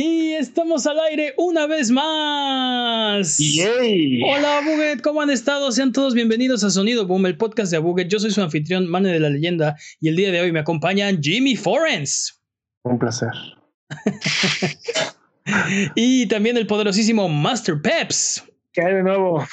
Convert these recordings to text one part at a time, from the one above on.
Y estamos al aire una vez más. ¡Yay! Hola, Buget, ¿cómo han estado? Sean todos bienvenidos a Sonido Boom, el podcast de Abuget. Yo soy su anfitrión, Mane de la Leyenda, y el día de hoy me acompañan Jimmy Forens. Un placer. y también el poderosísimo Master Peps. ¿Qué hay de nuevo?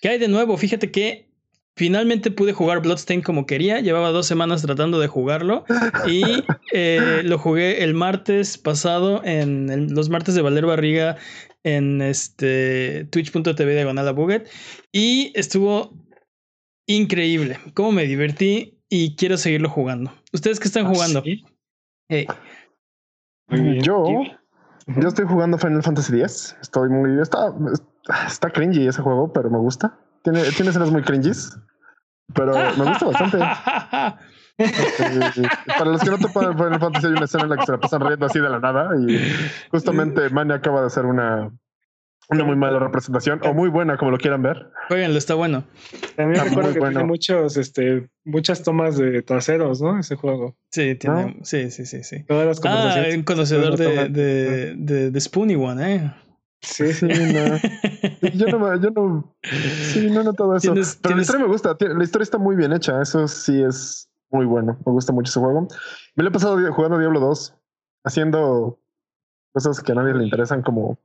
¿Qué hay de nuevo? Fíjate que Finalmente pude jugar Bloodstained como quería. Llevaba dos semanas tratando de jugarlo. Y eh, lo jugué el martes pasado, en los martes de Valer Barriga, en este twitch.tv diagonal a Buget. Y estuvo increíble. Cómo me divertí y quiero seguirlo jugando. ¿Ustedes qué están ¿Ah, jugando? Yo, yo estoy jugando Final Fantasy X. Estoy muy. Está, está cringy ese juego, pero me gusta. Tiene, tiene escenas muy cringies. Pero me gusta bastante. Eh, para los que no topan Final Fantasy hay una escena en la que se la pasan riendo así de la nada y justamente Manny acaba de hacer una una muy mala representación o muy buena como lo quieran ver. Jueguenlo, está bueno. También recuerdo que bueno. tiene muchos, este, muchas tomas de traseros, ¿no? Ese juego. Sí, tiene, ¿No? sí, sí, sí, sí. Todas las ah, un conocedor de, de, de, de, Spoony One, ¿eh? Sí, sí, no. yo no, yo no, sí, no, no todo eso. ¿Tienes, Pero ¿tienes... la historia me gusta, la historia está muy bien hecha, eso sí es muy bueno, me gusta mucho ese juego. Me lo he pasado jugando Diablo 2, haciendo cosas que a nadie le interesan como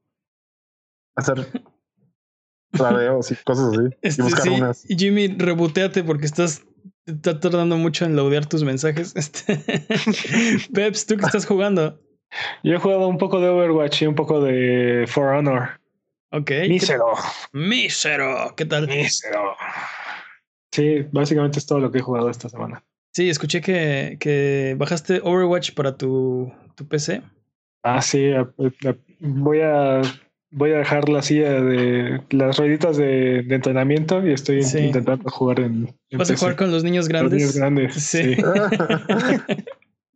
hacer tradeos y cosas así. Este, y buscar sí. unas. Jimmy, reboteate porque estás está tardando mucho en laudear tus mensajes. Este... Peps, ¿tú qué estás jugando? Yo he jugado un poco de Overwatch y un poco de For Honor. Ok. Mísero. Mísero. ¿Qué tal? Mísero. Sí, básicamente es todo lo que he jugado esta semana. Sí, escuché que, que bajaste Overwatch para tu, tu PC. Ah, sí. Voy a voy a dejar la silla de las rueditas de, de entrenamiento y estoy sí. intentando jugar en, en ¿Vas PC. a jugar con los niños grandes? Los niños grandes. Sí. sí.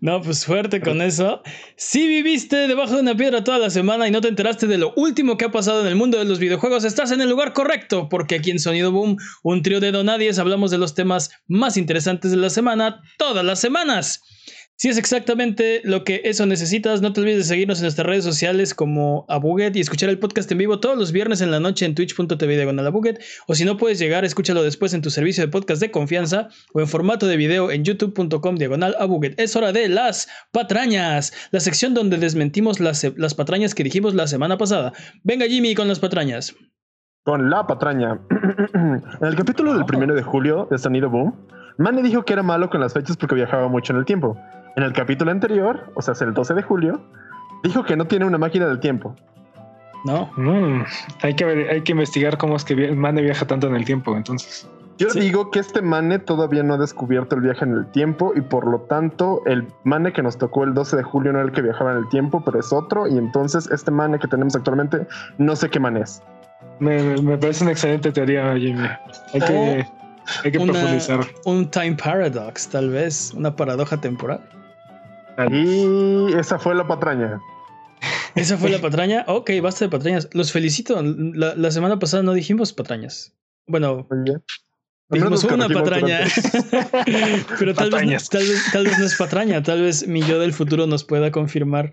No, pues fuerte con eso. Si viviste debajo de una piedra toda la semana y no te enteraste de lo último que ha pasado en el mundo de los videojuegos, estás en el lugar correcto, porque aquí en Sonido Boom, un trío de donadies, hablamos de los temas más interesantes de la semana todas las semanas. Si es exactamente lo que eso necesitas, no te olvides de seguirnos en nuestras redes sociales como Abuget y escuchar el podcast en vivo todos los viernes en la noche en twitch.tv diagonal Abuget. O si no puedes llegar, escúchalo después en tu servicio de podcast de confianza o en formato de video en youtube.com diagonal Abuget. Es hora de las patrañas, la sección donde desmentimos las, las patrañas que dijimos la semana pasada. Venga Jimmy con las patrañas. Con la patraña. en el capítulo del primero de julio de Sonido Boom, Manny dijo que era malo con las fechas porque viajaba mucho en el tiempo. En el capítulo anterior, o sea, el 12 de julio, dijo que no tiene una máquina del tiempo. No. Mm, hay, que ver, hay que investigar cómo es que Mane viaja tanto en el tiempo, entonces. Yo sí. digo que este Mane todavía no ha descubierto el viaje en el tiempo y por lo tanto el Mane que nos tocó el 12 de julio no era el que viajaba en el tiempo, pero es otro y entonces este Mane que tenemos actualmente no sé qué Mane es. Me, me parece una excelente teoría, Jimmy. Hay que, oh, hay que una, profundizar. Un time paradox, tal vez, una paradoja temporal. Y esa fue la patraña. ¿Esa fue la patraña? Ok, basta de patrañas. Los felicito. La, la semana pasada no dijimos patrañas. Bueno, dijimos una patraña. Pero tal vez, tal, vez, tal vez no es patraña. Tal vez mi yo del futuro nos pueda confirmar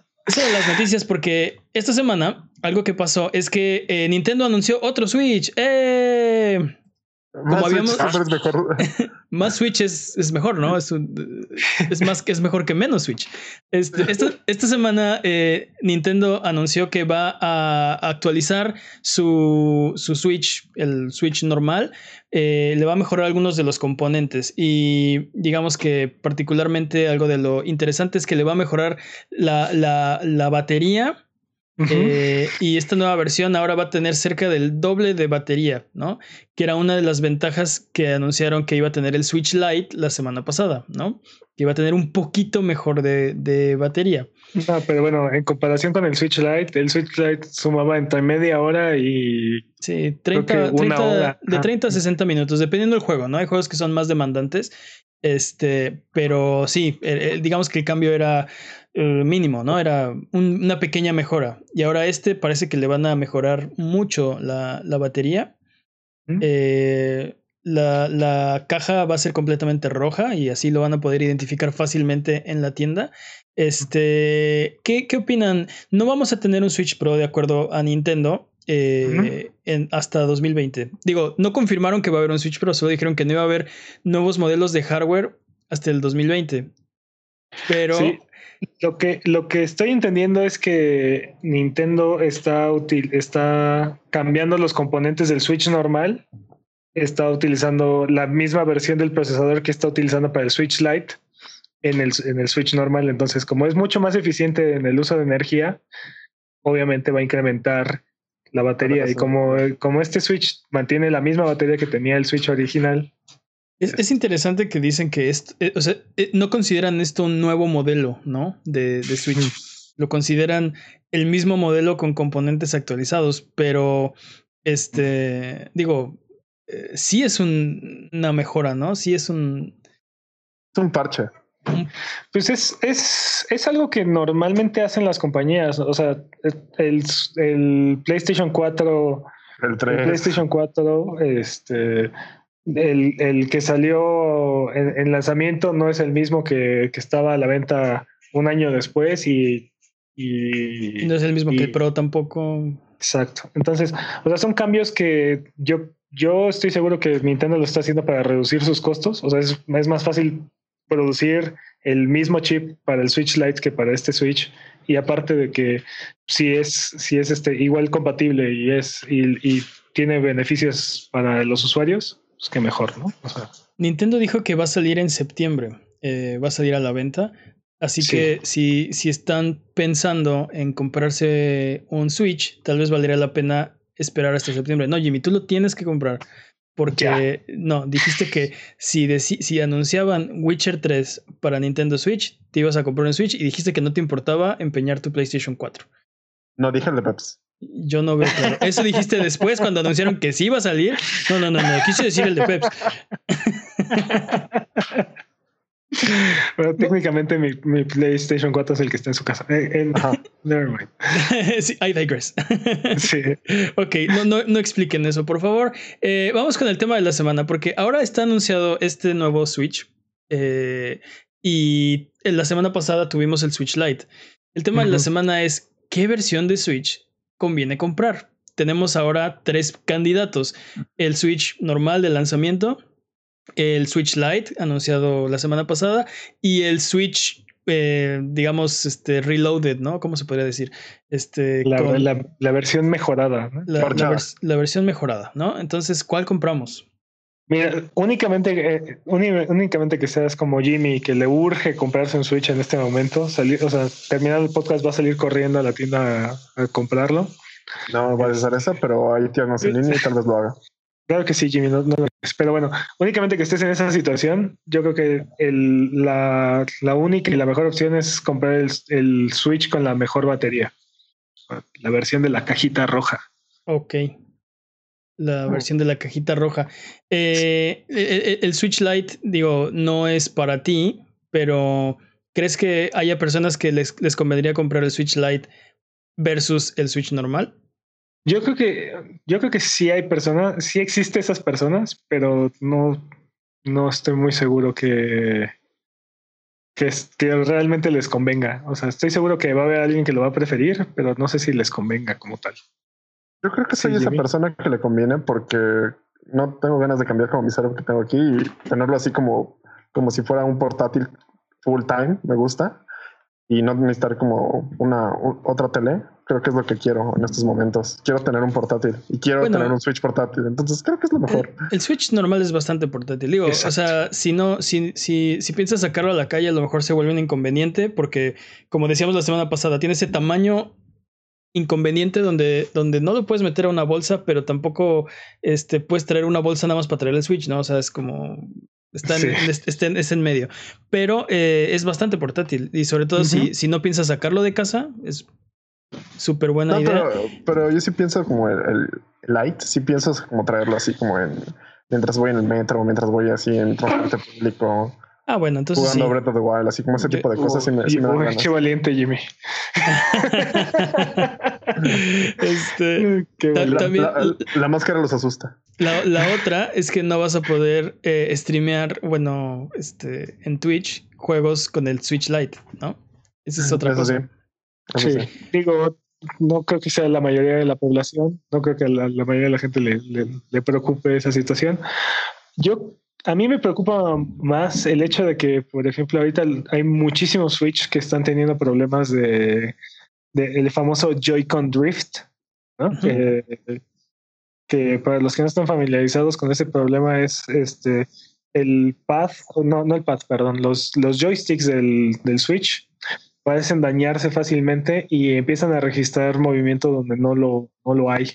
De las noticias porque esta semana algo que pasó es que eh, Nintendo anunció otro Switch. ¡Eh! Como más habíamos Switch, mejor. más Switch es, es mejor, ¿no? Es, un, es más que es mejor que menos Switch. Este, esta, esta, semana eh, Nintendo anunció que va a actualizar su, su Switch, el Switch normal. Eh, le va a mejorar algunos de los componentes y digamos que particularmente algo de lo interesante es que le va a mejorar la, la, la batería Eh, y esta nueva versión ahora va a tener cerca del doble de batería, ¿no? Que era una de las ventajas que anunciaron que iba a tener el Switch Lite la semana pasada, ¿no? Que iba a tener un poquito mejor de, batería. No, pero bueno, en comparación con el Switch Lite, el Switch Lite sumaba entre media hora y. Sí, 30, de 30 a 60 minutos, dependiendo del juego, ¿no? Hay juegos que son más demandantes. Este, pero sí, digamos que el cambio era eh, mínimo, ¿no? Era una pequeña mejora. Y ahora este parece que le van a mejorar mucho la, batería. ¿Mm? Eh, la, la, caja va a ser completamente roja y así lo van a poder identificar fácilmente en la tienda. Este, ¿qué, qué opinan? No vamos a tener un Switch Pro de acuerdo a Nintendo. Eh, en, hasta 2020. Digo, no confirmaron que va a haber un Switch Pro, solo dijeron que no iba a haber nuevos modelos de hardware hasta el 2020. Pero lo que, lo que estoy entendiendo es que Nintendo está, está cambiando los componentes del Switch normal. Está utilizando la misma versión del procesador que está utilizando para el Switch Lite en el, en el Switch normal. Entonces, como es mucho más eficiente en el uso de energía, obviamente va a incrementar la batería. Y como, como este Switch mantiene la misma batería que tenía el Switch original, es, interesante que dicen que esto, eh, o sea, eh, no consideran esto un nuevo modelo, ¿no? De, Switch. Lo consideran el mismo modelo con componentes actualizados, pero este, digo, eh, sí es una mejora, ¿no? Sí es un... Es un parche. Pues es, es, es, algo que normalmente hacen las compañías. O sea, el, el PlayStation 4, el, 3. el PlayStation 4, este el, el que salió en, lanzamiento no es el mismo que, que, estaba a la venta un año después y, y no es el mismo que el Pro tampoco. Exacto. Entonces, o sea, son cambios que yo, yo estoy seguro que Nintendo lo está haciendo para reducir sus costos. O sea, es, es más fácil producir el mismo chip para el Switch Lite que para este Switch. Y aparte de que si es, si es este igual compatible y es y, y tiene beneficios para los usuarios, pues que mejor, ¿no? Nintendo dijo que va a salir en septiembre, eh, va a salir a la venta. Así que si, si están pensando en comprarse un Switch, tal vez valdría la pena esperar hasta septiembre. No, Jimmy, tú lo tienes que comprar. Porque no, dijiste que si, si anunciaban Witcher 3 para Nintendo Switch, te ibas a comprar un Switch y dijiste que no te importaba empeñar tu PlayStation 4. No, dije el de Peps. Yo no veo claro. Eso dijiste después cuando anunciaron que sí iba a salir. No, no, no, no. Quise decir el de Peps. Bueno, técnicamente mi, mi, PlayStation 4 es el que está en su casa. Eh, never mind. sí, I digress. sí. Ok, no, no, no, expliquen eso, por favor. Eh, vamos con el tema de la semana, porque ahora está anunciado este nuevo Switch. Eh, y en la semana pasada tuvimos el Switch Lite. El tema de la semana es qué versión de Switch conviene comprar. Tenemos ahora tres candidatos. El Switch normal de lanzamiento, el Switch Lite anunciado la semana pasada y el Switch eh, digamos, este, reloaded, ¿no? ¿Cómo se podría decir? Este, la, versión mejorada. La, versión mejorada, ¿no? Entonces, ¿cuál compramos? Mira, únicamente, eh, únicamente que seas como Jimmy, que le urge comprarse un Switch en este momento, salir, o sea, terminar el podcast va a salir corriendo a la tienda a, comprarlo. No voy a hacer eso, pero hay tiendas en línea y tal vez lo haga. Claro que sí, Jimmy, no, no, pero bueno, únicamente que estés en esa situación, yo creo que el, la, la, única y la mejor opción es comprar el, el Switch con la mejor batería, la versión de la cajita roja. Ok la oh. versión de la cajita roja. Eh, e, e, el, Switch Lite, digo, no es para ti, pero ¿crees que haya personas que les, les convendría comprar el Switch Lite versus el Switch normal? Yo creo que, yo creo que sí hay personas, sí existe esas personas, pero no, no estoy muy seguro que, que, que, realmente les convenga. O sea, estoy seguro que va a haber alguien que lo va a preferir, pero no sé si les convenga como tal. Yo creo que soy esa persona que le conviene porque no tengo ganas de cambiar como mi cerebro que tengo aquí y tenerlo así como, como si fuera un portátil full time. Me gusta y no necesitar como una otra tele. Creo que es lo que quiero en estos momentos. Quiero tener un portátil y quiero tener un Switch portátil. Entonces creo que es lo mejor. El, Switch normal es bastante portátil. Digo, o sea, si no, si, si, si piensas sacarlo a la calle, a lo mejor se vuelve un inconveniente porque, como decíamos la semana pasada, tiene ese tamaño inconveniente donde, donde no lo puedes meter a una bolsa, pero tampoco este, puedes traer una bolsa nada más para traer el Switch, ¿no? O sea, es como... Está en, es en medio. Pero eh, es bastante portátil. Y sobre todo si, si no piensas sacarlo de casa, es súper buena idea. Pero, yo sí pienso como el, el, Light, sí pienso como traerlo así como en mientras voy en el metro, mientras voy así en transporte público. Ah, bueno, entonces. Jugando sí. Breath of the Wild, así como ese tipo de cosas. Oh, sí me, qué valiente, Jimmy. este, la, también, la, máscara los asusta. La, la, otra es que no vas a poder eh, streamear, bueno, este, en Twitch juegos con el Switch Lite, ¿no? Esa es otra cosa. Sí. Digo, no creo que sea la mayoría de la población, no creo que la, la mayoría de la gente le, le, le preocupe esa situación. Yo a mí me preocupa más el hecho de que, por ejemplo, ahorita hay muchísimos Switch que están teniendo problemas de, el famoso Joy-Con Drift, ¿no? que, para los que no están familiarizados con ese problema es este el pad, no, no el pad, perdón, los, los joysticks del, del Switch parecen dañarse fácilmente y empiezan a registrar movimiento donde no lo, no lo hay.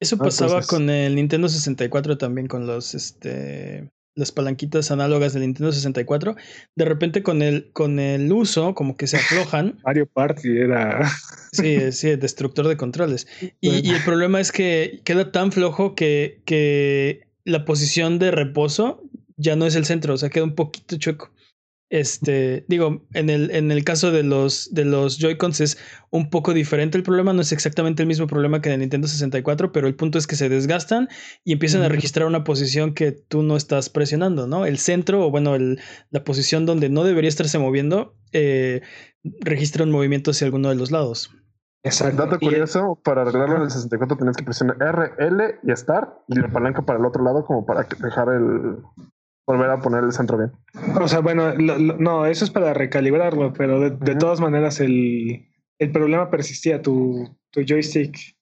Eso pasaba con el Nintendo 64 también, con los este las palanquitas análogas del Nintendo 64, de repente con el, con el uso, como que se aflojan. Mario Party era. Sí, sí, destructor de controles. Y, y, el problema es que queda tan flojo que, que la posición de reposo ya no es el centro, o sea, queda un poquito chueco. Este, digo, en el, en el caso de los, de los Joy-Cons es un poco diferente el problema, no es exactamente el mismo problema que en el Nintendo 64, pero el punto es que se desgastan y empiezan a registrar una posición que tú no estás presionando, ¿no? El centro, o bueno, el, la posición donde no debería estarse moviendo, eh, registra un movimiento hacia alguno de los lados. Exacto. Dato curioso, para arreglarlo en el 64 tenías que presionar R, L y Start y la palanca para el otro lado como para dejar el, volver a poner el centro bien. O sea, bueno, no, eso es para recalibrarlo, pero de, todas maneras el, el, problema persistía, tu, tu joystick.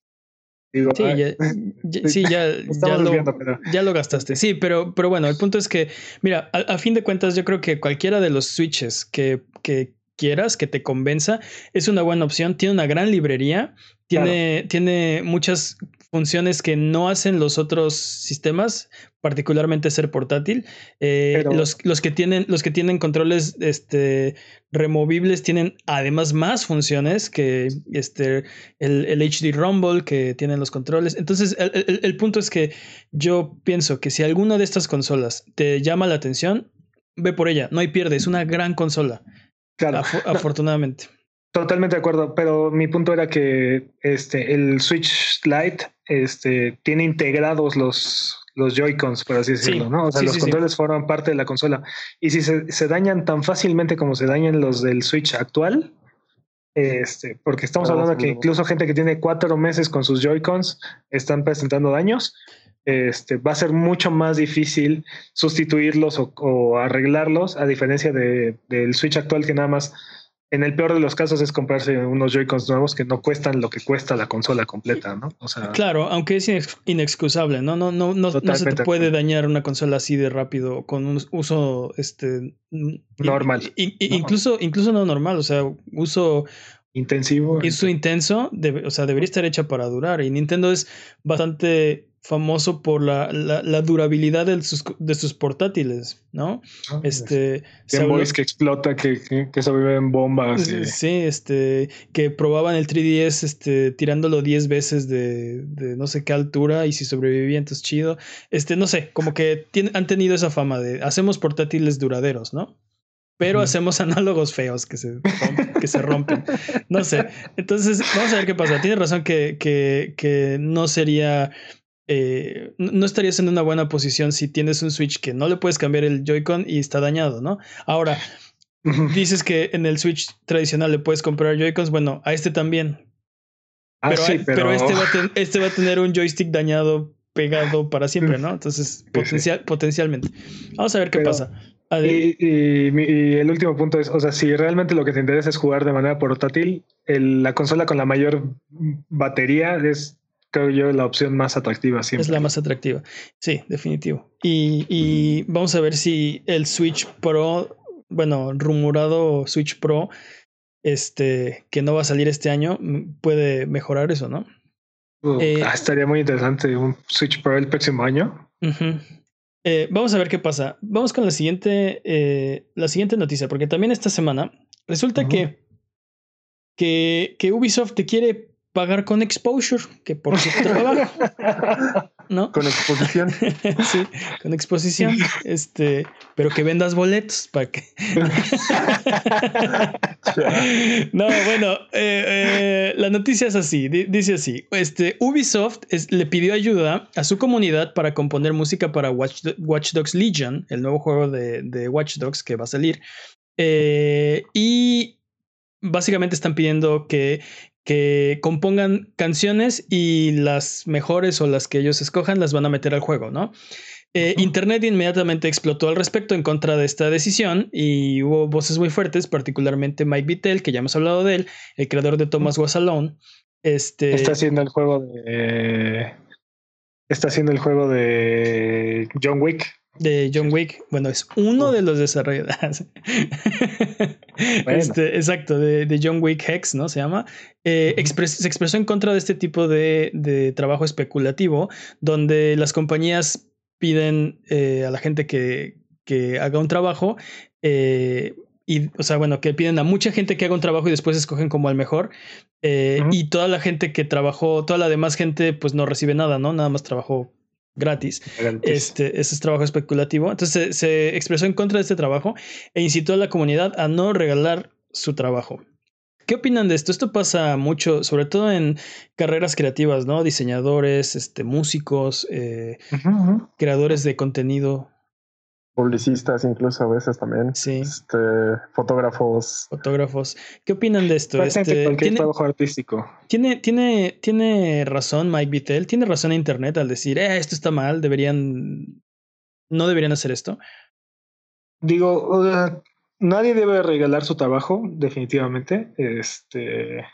Digo, sí, ya, sí, ya, ya, lo, gastaste. Sí, pero, pero bueno, el punto es que, mira, a, fin de cuentas, yo creo que cualquiera de los switches que, que quieras, que te convenza, es una buena opción. Tiene una gran librería, tiene, tiene muchas funciones que no hacen los otros sistemas, particularmente ser portátil. Eh, los, los, que tienen, los que tienen controles este, removibles tienen además más funciones que este, el, el HD Rumble que tienen los controles. Entonces, el, el, punto es que yo pienso que si alguna de estas consolas te llama la atención, ve por ella, no hay pierde, es una gran consola. Claro. afortunadamente. Totalmente de acuerdo, pero mi punto era que este, el Switch Lite este, tiene integrados los, los Joy-Cons, por así decirlo, ¿no? O sea, los controles forman parte de la consola. Y si se, se, dañan tan fácilmente como se dañan los del Switch actual, este, porque estamos hablando que incluso gente que tiene cuatro meses con sus Joy-Cons están presentando daños, este, va a ser mucho más difícil sustituirlos o, o arreglarlos, a diferencia de, del Switch actual que nada más en el peor de los casos es comprarse unos Joy-Cons nuevos que no cuestan lo que cuesta la consola completa, ¿no? O sea, claro, aunque es inexcusable, ¿no? No, no, no, no se te puede dañar una consola así de rápido con un uso este normal. Incluso, incluso no normal, o sea, uso intensivo. Uso intenso, o sea, debería estar hecha para durar. Y Nintendo es bastante famoso por la, la, durabilidad de sus, de sus, portátiles, ¿no? Ah, este. Game que explota, que, que, que, en bombas. Sí, este. Que probaban el 3DS este, tirándolo 10 veces de, de, no sé qué altura y si sobrevivía, entonces chido. Este, no sé, como que han tenido esa fama de hacemos portátiles duraderos, ¿no? Pero hacemos análogos feos que se, que se rompen. No sé. Entonces, vamos a ver qué pasa. Tiene razón que, que, que no sería eh, no estarías en una buena posición si tienes un Switch que no le puedes cambiar el Joy-Con y está dañado, ¿no? Ahora, dices que en el Switch tradicional le puedes comprar Joy-Cons, bueno, a este también. Ah, pero, sí, pero... este, va a este, va a tener un joystick dañado pegado para siempre, ¿no? Entonces, potencial, potencialmente. Vamos a ver qué pasa. Y, y, el último punto es, o sea, si realmente lo que te interesa es jugar de manera portátil, la consola con la mayor batería es creo yo, la opción más atractiva siempre. Es la más atractiva, sí, definitivo. Y, vamos a ver si el Switch Pro, bueno, rumorado Switch Pro, este, que no va a salir este año, puede mejorar eso, ¿no? Eh, ah, estaría muy interesante un Switch Pro el próximo año. Eh, vamos a ver qué pasa. Vamos con la siguiente, eh, la siguiente noticia, porque también esta semana resulta que, que, que Ubisoft te quiere pagar con exposure, que por su trabajo, ¿no? Con exposición. sí, con exposición. Este, pero que vendas boletos para que. no, bueno, eh, eh, la noticia es así, dice así. Este, Ubisoft le pidió ayuda a su comunidad para componer música para Watch, Dogs Legion, el nuevo juego de, de Watch Dogs que va a salir. Eh, y básicamente están pidiendo que que compongan canciones y las mejores o las que ellos escojan las van a meter al juego, ¿no? Eh, Internet inmediatamente explotó al respecto en contra de esta decisión y hubo voces muy fuertes, particularmente Mike Vittel, que ya hemos hablado de él, el creador de Thomas Was Alone. Este... Está haciendo el juego de. Está haciendo el juego de John Wick de John Wick. Bueno, es uno de los desarrolladores. Este, exacto, de, John Wick Hex, ¿no? Se llama. Eh, se expresó en contra de este tipo de, trabajo especulativo, donde las compañías piden eh, a la gente que, que, haga un trabajo. Eh, y, o sea, bueno, que piden a mucha gente que haga un trabajo y después escogen como el mejor. Y toda la gente que trabajó, toda la demás gente, pues no recibe nada, ¿no? Nada más trabajó gratis. Este, ese es trabajo especulativo. Entonces se, expresó en contra de este trabajo e incitó a la comunidad a no regalar su trabajo. ¿Qué opinan de esto? Esto pasa mucho, sobre todo en carreras creativas, ¿no? Diseñadores, este, músicos, eh, creadores de contenido publicistas incluso a veces también. Sí. Este, fotógrafos. Fotógrafos. ¿Qué opinan de esto? Este, cualquier trabajo artístico. ¿tiene, tiene, tiene razón Mike Vittel, tiene razón Internet al decir, eh, esto está mal, deberían, no deberían hacer esto. Digo, nadie debe regalar su trabajo, definitivamente. Este,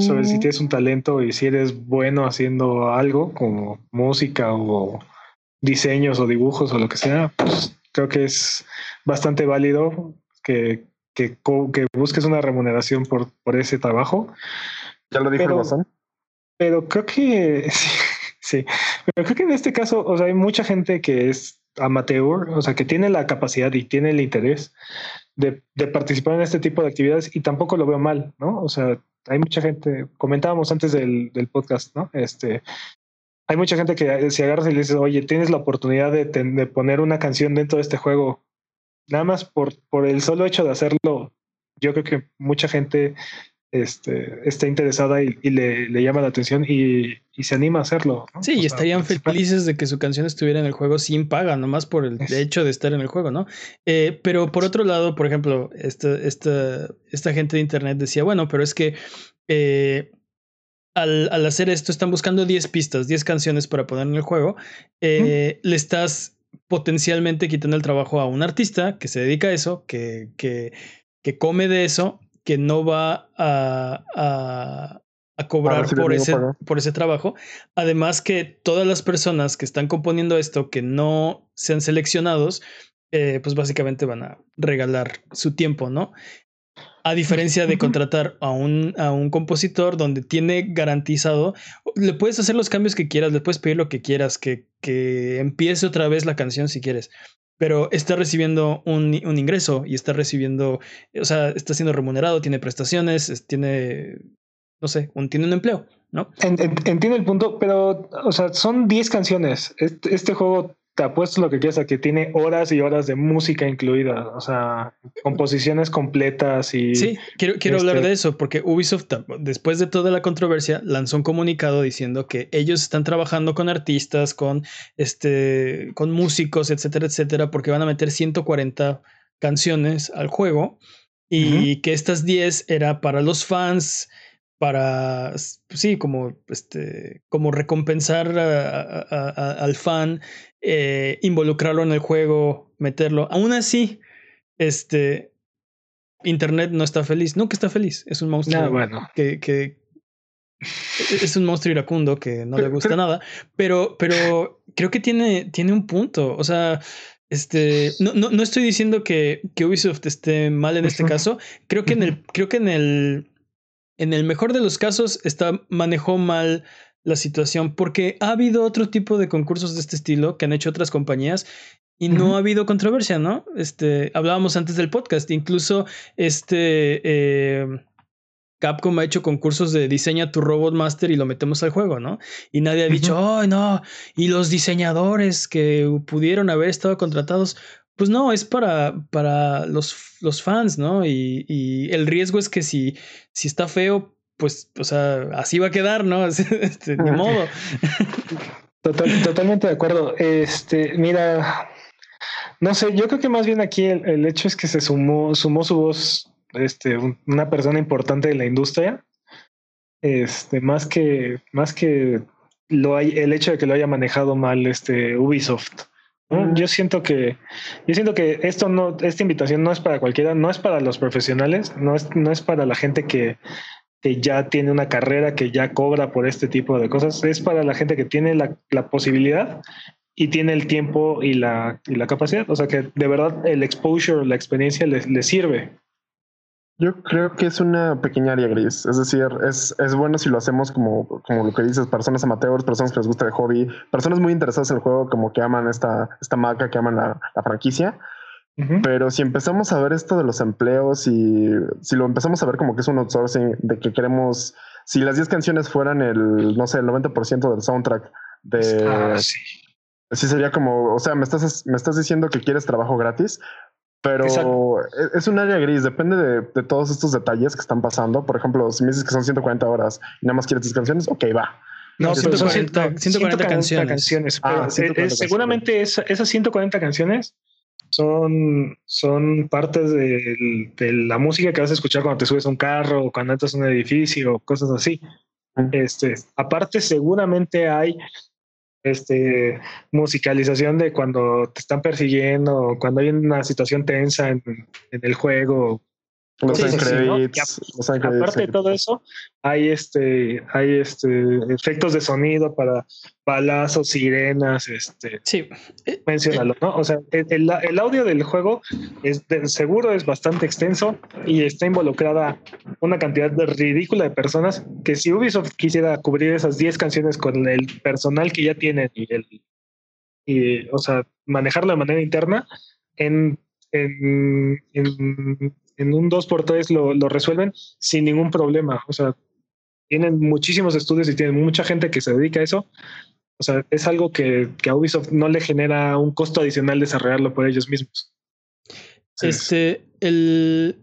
sobre si tienes un talento y si eres bueno haciendo algo como música o diseños o dibujos o lo que sea, pues creo que es bastante válido que, que, que busques una remuneración por, por ese trabajo. Ya lo dijo pero, Pero creo que sí, pero creo que en este caso, o sea, hay mucha gente que es amateur, o sea, que tiene la capacidad y tiene el interés de, de, participar en este tipo de actividades y tampoco lo veo mal, ¿no? O sea, hay mucha gente, comentábamos antes del, del podcast, ¿no? Este, hay mucha gente que si agarras y le dices, oye, tienes la oportunidad de, poner una canción dentro de este juego, nada más por, por el solo hecho de hacerlo, yo creo que mucha gente este, está interesada y, le, llama la atención y, se anima a hacerlo. Sí, y estarían felices de que su canción estuviera en el juego sin paga, nomás por el hecho de estar en el juego, ¿no? Eh, pero por otro lado, por ejemplo, esta, esta, esta gente de internet decía, bueno, pero es que eh, al, hacer esto están buscando 10 pistas, 10 canciones para poner en el juego, eh, le estás potencialmente quitando el trabajo a un artista que se dedica a eso, que, que, que come de eso, que no va a, a, cobrar por ese, por ese trabajo. Además que todas las personas que están componiendo esto, que no sean seleccionados, eh, pues básicamente van a regalar su tiempo, ¿no? A diferencia de contratar a un, a un compositor donde tiene garantizado, le puedes hacer los cambios que quieras, le puedes pedir lo que quieras, que, que empiece otra vez la canción si quieres, pero está recibiendo un, un ingreso y está recibiendo, o sea, está siendo remunerado, tiene prestaciones, tiene, no sé, un, tiene un empleo, ¿no? Entiendo el punto, pero, o sea, son 10 canciones. Este, este juego te apuesto lo que quieras a que tiene horas y horas de música incluida, o sea, composiciones completas y... Sí, quiero, quiero hablar este de eso, porque Ubisoft, después de toda la controversia, lanzó un comunicado diciendo que ellos están trabajando con artistas, con, este, con músicos, etcétera, etcétera, porque van a meter 140 canciones al juego y que estas 10 era para los fans para, sí, como, este, como recompensar al fan, eh, involucrarlo en el juego, meterlo. Aún así, este, Internet no está feliz. No que está feliz, es un monstruo bueno. que, que es un monstruo iracundo que no le gusta nada, pero, pero creo que tiene, tiene un punto. O sea, Este, no, no, no estoy diciendo que, que, Ubisoft esté mal en este caso. Creo que en el, creo que en el, en el mejor de los casos está, manejó mal la situación porque ha habido otro tipo de concursos de este estilo que han hecho otras compañías y no ha habido controversia, ¿no? Este, hablábamos antes del podcast, incluso este, eh, Capcom ha hecho concursos de diseña tu Robot Master y lo metemos al juego, ¿no? Y nadie ha dicho, oh, no, y los diseñadores que pudieron haber estado contratados. Pues no, es para, para los, los fans, ¿no? Y, y, el riesgo es que si, si está feo, pues, o sea, así va a quedar, ¿no? Este, ni modo. totalmente de acuerdo. Este, mira, no sé, yo creo que más bien aquí el, el hecho es que se sumó, sumó su voz este, una persona importante de la industria, este, más que, más que lo hay, el hecho de que lo haya manejado mal este Ubisoft. Yo siento que, yo siento que esto no, esta invitación no es para cualquiera, no es para los profesionales, no es, no es para la gente que, que ya tiene una carrera, que ya cobra por este tipo de cosas, es para la gente que tiene la, la posibilidad y tiene el tiempo y la, y la capacidad. O sea que de verdad el exposure, la experiencia les, les sirve. Yo creo que es una pequeña área gris. Es decir, es, es bueno si lo hacemos como, como lo que dices, personas amateurs, personas que les gusta el hobby, personas muy interesadas en el juego, como que aman esta, esta marca, que aman la, la franquicia. Pero si empezamos a ver esto de los empleos y si lo empezamos a ver como que es un outsourcing de que queremos, si las 10 canciones fueran el, no sé, el 90% del soundtrack de... Ah, sí. sí. sería como, o sea, me estás, me estás diciendo que quieres trabajo gratis, pero e, es un área gris, depende de, de, todos estos detalles que están pasando. Por ejemplo, si me dices que son 140 horas y nada más quieres tus canciones, ok, va. No, 140, 140, canciones. Ah, seguramente esas 140 canciones son, son partes de, de, la música que vas a escuchar cuando te subes a un carro o cuando entras a un edificio o cosas así. Este, aparte, seguramente hay este, musicalización de cuando te están persiguiendo, cuando hay una situación tensa en, en el juego, aparte de todo eso, hay este, hay este efectos de sonido para balazos, sirenas, este. Sí. Menciónalo, ¿no? O sea, el, el audio del juego es seguro es bastante extenso y está involucrada una cantidad de ridícula de personas que si Ubisoft quisiera cubrir esas 10 canciones con el personal que ya tienen y el y, o sea, manejarlo de manera interna en en, en, en un 2x3 lo, lo resuelven sin ningún problema. O sea, tienen muchísimos estudios y tienen mucha gente que se dedica a eso. O sea, es algo que, que a Ubisoft no le genera un costo adicional desarrollarlo por ellos mismos. Este, el.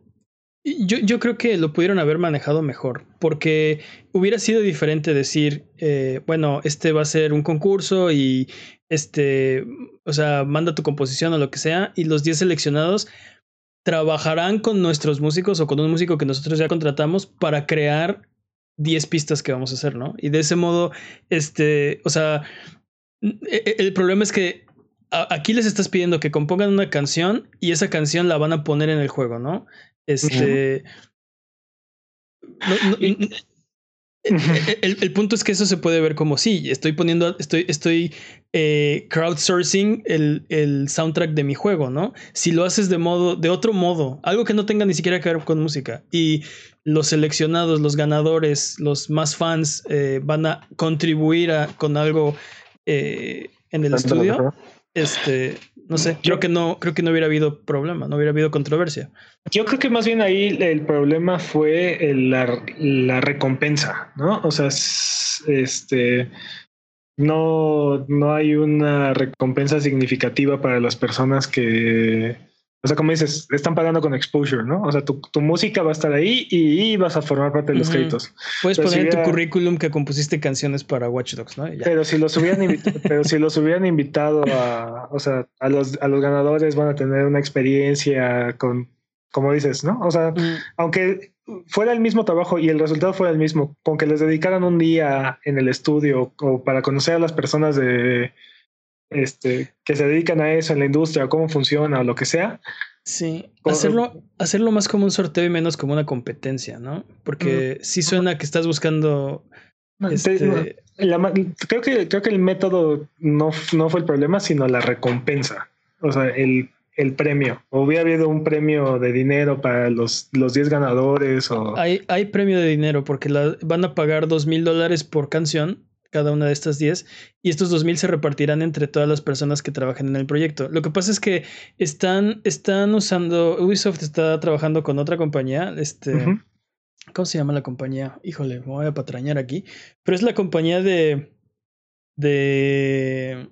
Yo, yo, creo que lo pudieron haber manejado mejor, porque hubiera sido diferente decir, eh, bueno, este va a ser un concurso y este, o sea, manda tu composición o lo que sea, y los 10 seleccionados trabajarán con nuestros músicos o con un músico que nosotros ya contratamos para crear 10 pistas que vamos a hacer, ¿no? Y de ese modo, este, o sea, e, e, el problema es que aquí les estás pidiendo que compongan una canción y esa canción la van a poner en el juego, ¿no? Este... El, punto es que eso se puede ver como sí, estoy poniendo, estoy, estoy eh, crowdsourcing el, el, soundtrack de mi juego, ¿no? Si lo haces de modo, de otro modo, algo que no tenga ni siquiera que ver con música, y los seleccionados, los ganadores, los más fans eh, van a contribuir a, con algo eh, en el estudio, este, no sé, creo que no, creo que no hubiera habido problema, no hubiera habido controversia. Yo creo que más bien ahí el problema fue la, la, recompensa, ¿no? O sea, este no, no hay una recompensa significativa para las personas que o sea, como dices, están pagando con exposure, ¿no? O sea, tu, tu música va a estar ahí y, vas a formar parte de los créditos. Puedes poner en tu currículum que compusiste canciones para Watch Dogs, ¿no? Pero si los hubieran invitado, pero si los hubieran invitado a, o sea, a los, a los ganadores van a tener una experiencia con, como dices, ¿no? O sea, aunque fuera el mismo trabajo y el resultado fuera el mismo, con que les dedicaran un día en el estudio o para conocer a las personas de este, que se dedican a eso en la industria, cómo funciona o lo que sea. Sí, hacerlo, hacerlo más como un sorteo y menos como una competencia, ¿no? Porque sí suena que estás buscando. Este... creo, que, creo que el método no, no fue el problema, sino la recompensa. o sea, el, el premio? ¿O hubiera habido un premio de dinero para los, los 10 ganadores? O... Hay, hay premio de dinero porque la, van a pagar dos mil dólares por canción cada una de estas 10 y estos 2000 se repartirán entre todas las personas que trabajan en el proyecto. Lo que pasa es que están, están usando, Ubisoft está trabajando con otra compañía, este, ¿cómo se llama la compañía? Híjole, me voy a patrañar aquí, pero es la compañía de, de,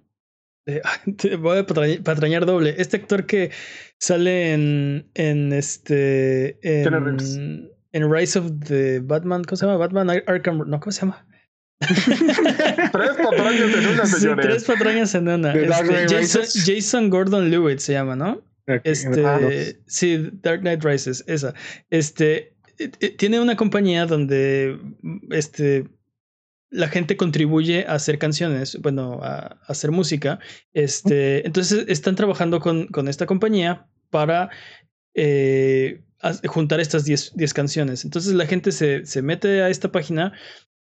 voy a patrañar, doble. Este actor que sale en, en este, en, en Rise of the Batman, ¿cómo se llama? Batman Arkham, no, ¿cómo se llama? tres patrañas en una, señores. tres patrañas en una. Este, Jason, Gordon Lewitt se llama, ¿no? Este, ah, sí, Dark Knight Rises, esa. Este, eh, eh, tiene una compañía donde este, la gente contribuye a hacer canciones, bueno, a, hacer música. Este, entonces están trabajando con, con esta compañía para eh, juntar estas 10 canciones. Entonces la gente se, se, mete a esta página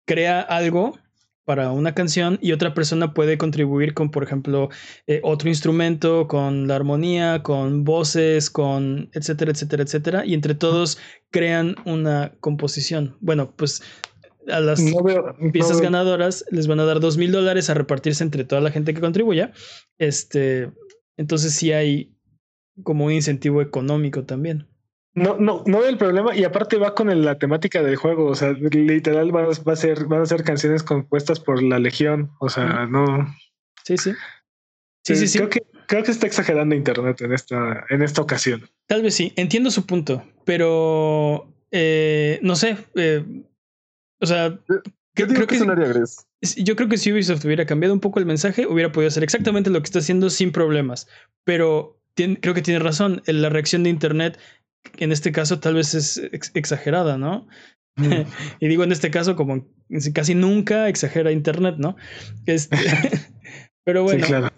crea algo para una canción y otra persona puede contribuir con, por ejemplo, eh, otro instrumento, con la armonía, con voces, con etcétera, etcétera, etcétera. Y entre todos crean una composición. Bueno, pues a las piezas ganadoras les van a dar dos mil dólares a repartirse entre toda la gente que contribuya. Este, entonces sí hay como un incentivo económico también. No, no, no veo el problema y aparte va con la temática del juego, o sea, literal va, a ser, van a ser canciones compuestas por la Legión, o sea, no. Sí, sí. Sí, sí, sí. Creo que, creo que está exagerando Internet en esta, en esta ocasión. Tal vez sí, entiendo su punto, pero eh, no sé, eh, o sea, creo, creo que, yo creo que si Ubisoft hubiera cambiado un poco el mensaje, hubiera podido hacer exactamente lo que está haciendo sin problemas, pero creo que tiene razón, la reacción de Internet en este caso tal vez es exagerada, ¿no? Mm. y digo en este caso como casi nunca exagera Internet, ¿no? Este, pero bueno,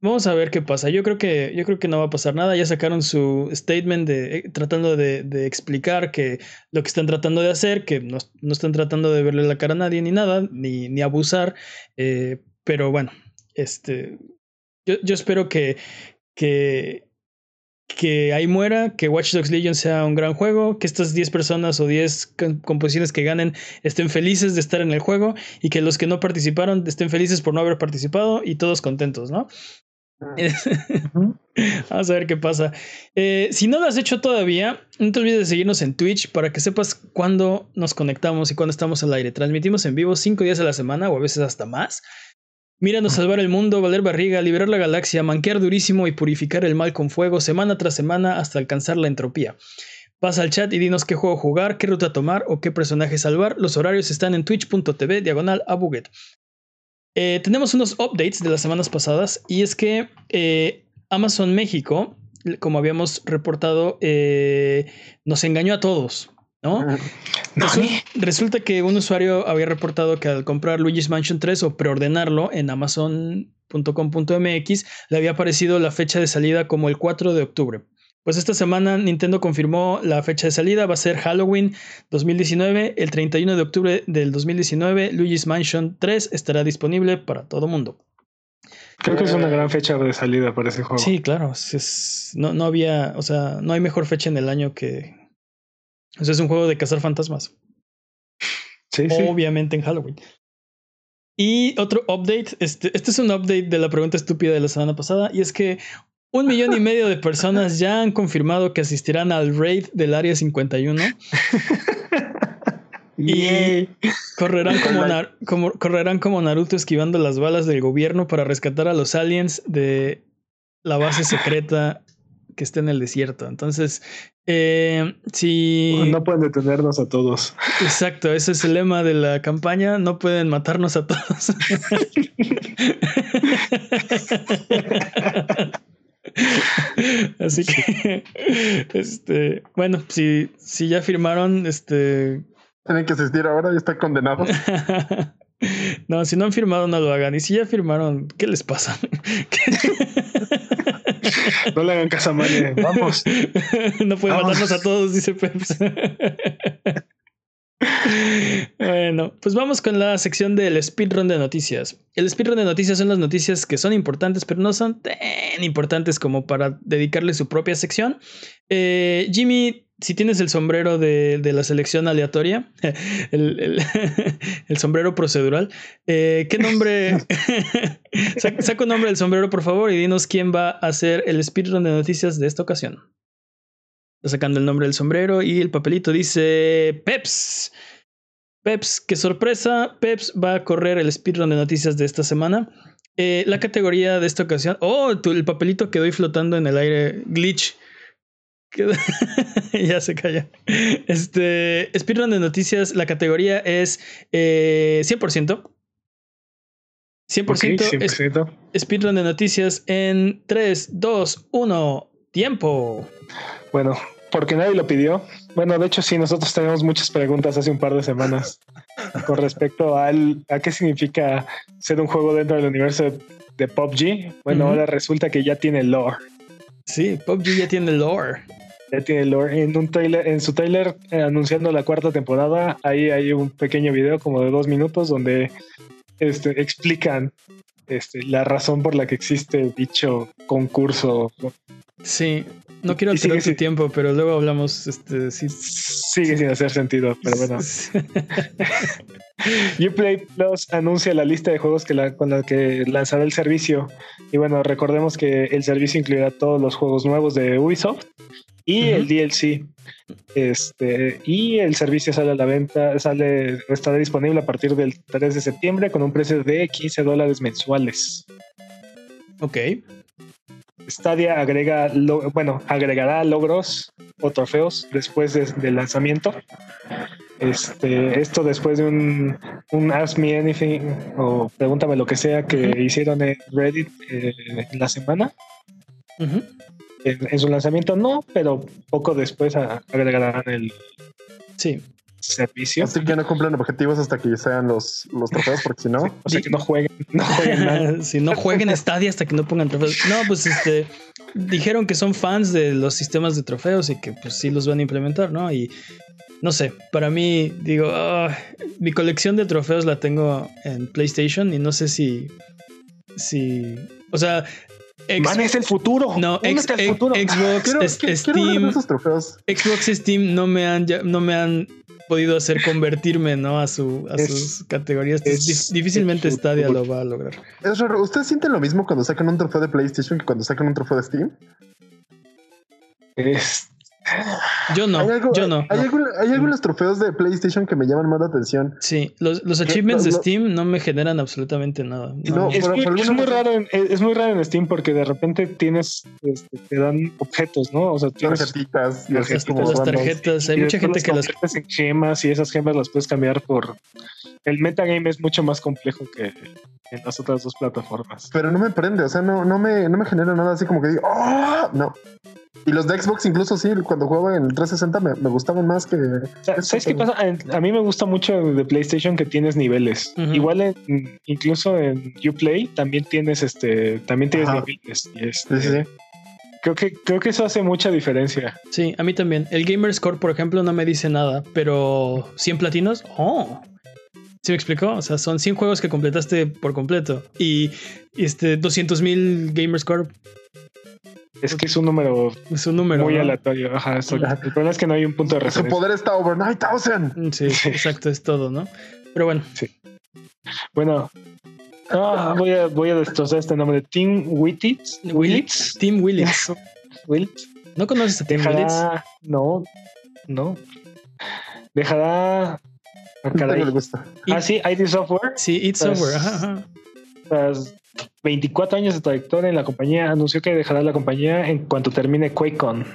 vamos a ver qué pasa. Yo creo que yo creo que no va a pasar nada. Ya sacaron su statement de eh, tratando de, de explicar que lo que están tratando de hacer, que no, no, están tratando de verle la cara a nadie ni nada, ni, ni abusar. Eh, pero bueno, este, yo, yo espero que que que ahí muera, que Watch Dogs Legion sea un gran juego, que estas 10 personas o 10 composiciones que ganen estén felices de estar en el juego y que los que no participaron estén felices por no haber participado y todos contentos, ¿no? Ah. Vamos a ver qué pasa. Eh, si no lo has hecho todavía, no te olvides de seguirnos en Twitch para que sepas cuándo nos conectamos y cuándo estamos al aire. Transmitimos en vivo 5 días a la semana o a veces hasta más. Míranos salvar el mundo, valer barriga, liberar la galaxia, manquear durísimo y purificar el mal con fuego semana tras semana hasta alcanzar la entropía. Pasa al chat y dinos qué juego jugar, qué ruta tomar o qué personaje salvar. Los horarios están en twitch.tv diagonal a Buget. Eh, tenemos unos updates de las semanas pasadas y es que eh, Amazon México, como habíamos reportado, eh, nos engañó a todos. ¿No? Resulta, que un usuario había reportado que al comprar Luigi's Mansion 3 o preordenarlo en amazon.com.mx le había aparecido la fecha de salida como el 4 de octubre. Pues esta semana Nintendo confirmó la fecha de salida, va a ser Halloween 2019, el 31 de octubre del 2019, Luigi's Mansion 3 estará disponible para todo mundo. Creo que es una gran fecha de salida para ese juego. Sí, claro, no, no había, o sea, no hay mejor fecha en el año que, o sea, es un juego de cazar fantasmas. Sí, Obviamente en Halloween. Y otro update, este, este es un update de la pregunta estúpida de la semana pasada, y es que un millón y medio de personas ya han confirmado que asistirán al raid del Área 51. y correrán como, como, correrán como Naruto esquivando las balas del gobierno para rescatar a los aliens de la base secreta que está en el desierto. Entonces, eh, si... No pueden detenernos a todos. Exacto, ese es el lema de la campaña, no pueden matarnos a todos. Así que, este, bueno, si, si ya firmaron, este... Tienen que asistir ahora, ya están condenados. no, si no han firmado, no lo hagan. Y si ya firmaron, ¿qué les pasa? No le hagan caso a Mario. Vamos. No puede matarnos a todos, dice Peps. bueno, pues vamos con la sección del speedrun de noticias. El speedrun de noticias son las noticias que son importantes, pero no son tan importantes como para dedicarle su propia sección. Eh, Jimmy, si tienes el sombrero de, la selección aleatoria, el, sombrero procedural, eh, ¿qué nombre? saca un nombre del sombrero, por favor, y dinos quién va a hacer el speedrun de noticias de esta ocasión. Está sacando el nombre del sombrero y el papelito dice Peps. Peps, qué sorpresa. Peps va a correr el speedrun de noticias de esta semana. Eh, la categoría de esta ocasión. Oh, el papelito quedó ahí flotando en el aire. Glitch. ya se calla. Este speedrun de noticias. La categoría es 100%. 100%, speedrun de noticias en 3, 2, 1. Tiempo. Bueno, porque nadie lo pidió. Bueno, de hecho, sí, nosotros tenemos muchas preguntas hace un par de semanas con respecto al, a qué significa ser un juego dentro del universo de, PUBG. Bueno, ahora resulta que ya tiene lore. Sí, PUBG ya tiene lore. Ya tiene lore. En un trailer, en su trailer eh, anunciando la cuarta temporada, ahí hay un pequeño video como de dos minutos donde este, explican este, la razón por la que existe dicho concurso. Sí, no quiero tener tu tiempo, pero luego hablamos. Este, sí. Sigue sin hacer sentido, pero bueno. Uplay Plus anuncia la lista de juegos que con la que lanzará el servicio. Y bueno, recordemos que el servicio incluirá todos los juegos nuevos de Ubisoft y el DLC. Este, y el servicio sale a la venta, sale, estará disponible a partir del 3 de septiembre con un precio de 15 dólares mensuales. Ok. Stadia agrega, bueno, agregará logros o trofeos después del lanzamiento. Este, esto después de un, un Ask Me Anything o Pregúntame lo que sea que hicieron en Reddit eh, en la semana. En, su lanzamiento no, pero poco después agregarán el, sí servicio. Así que no cumplen objetivos hasta que sean los, los trofeos, porque si no. o sea, que no jueguen, no jueguen nada. si no jueguen Stadia hasta que no pongan trofeos. No, pues este. Dijeron que son fans de los sistemas de trofeos y que pues sí los van a implementar, ¿no? Y no sé, para mí, digo, ah, mi colección de trofeos la tengo en PlayStation y no sé si. Si. O sea, es el futuro. No, Xbox, Steam. Xbox Steam no me han no me han podido hacer convertirme, ¿no? A, su, a sus categorías. difícilmente Stadia lo va a lograr. Es raro. ¿Ustedes sienten lo mismo cuando sacan un trofeo de PlayStation que cuando sacan un trofeo de Steam? Es, yo no, yo no. Hay, algunos trofeos de PlayStation que me llaman más la atención. Sí, los, los achievements de Steam no me generan absolutamente nada. No, es, muy, raro en, es, muy raro en Steam porque de repente tienes, este, te dan objetos, ¿no? O sea, tienes tarjetitas, las tarjetas. Hay mucha gente que las en gemas y esas gemas las puedes cambiar por. El metagame es mucho más complejo que en las otras dos plataformas. Pero no me prende, o sea, no, no, me, no me genera nada así como que digo, ¡oh! No. Y los de Xbox, incluso sí, cuando jugaba en el 360 me, me gustaban más que. ¿Sabes qué pasa? A mí me gusta mucho de PlayStation que tienes niveles. Igual incluso en Uplay también tienes este, también tienes niveles. Este, creo que, creo que eso hace mucha diferencia. Sí, a mí también. El Gamer Score, por ejemplo, no me dice nada, pero 100 platinos, oh. ¿Sí me explicó? O sea, son 100 juegos que completaste por completo. Y este 200 mil Gamer Score es que es un número, es un número muy aleatorio. Ajá, El problema es que no hay un punto de referencia. Su poder está over 9000. Mm, sí, exacto, es todo, ¿no? Pero bueno. Sí. Bueno, ah, voy, a, voy a destrozar este nombre. Tim Willits. Willits. Tim Willits. Willits. ¿No conoces a Tim Willits? No, no. Dejará. Ah, caray. Ah, sí, ID Software. Sí, It Software. Ajá, ajá. 24 años de trayectoria en la compañía, anunció que dejará la compañía en cuanto termine QuakeCon.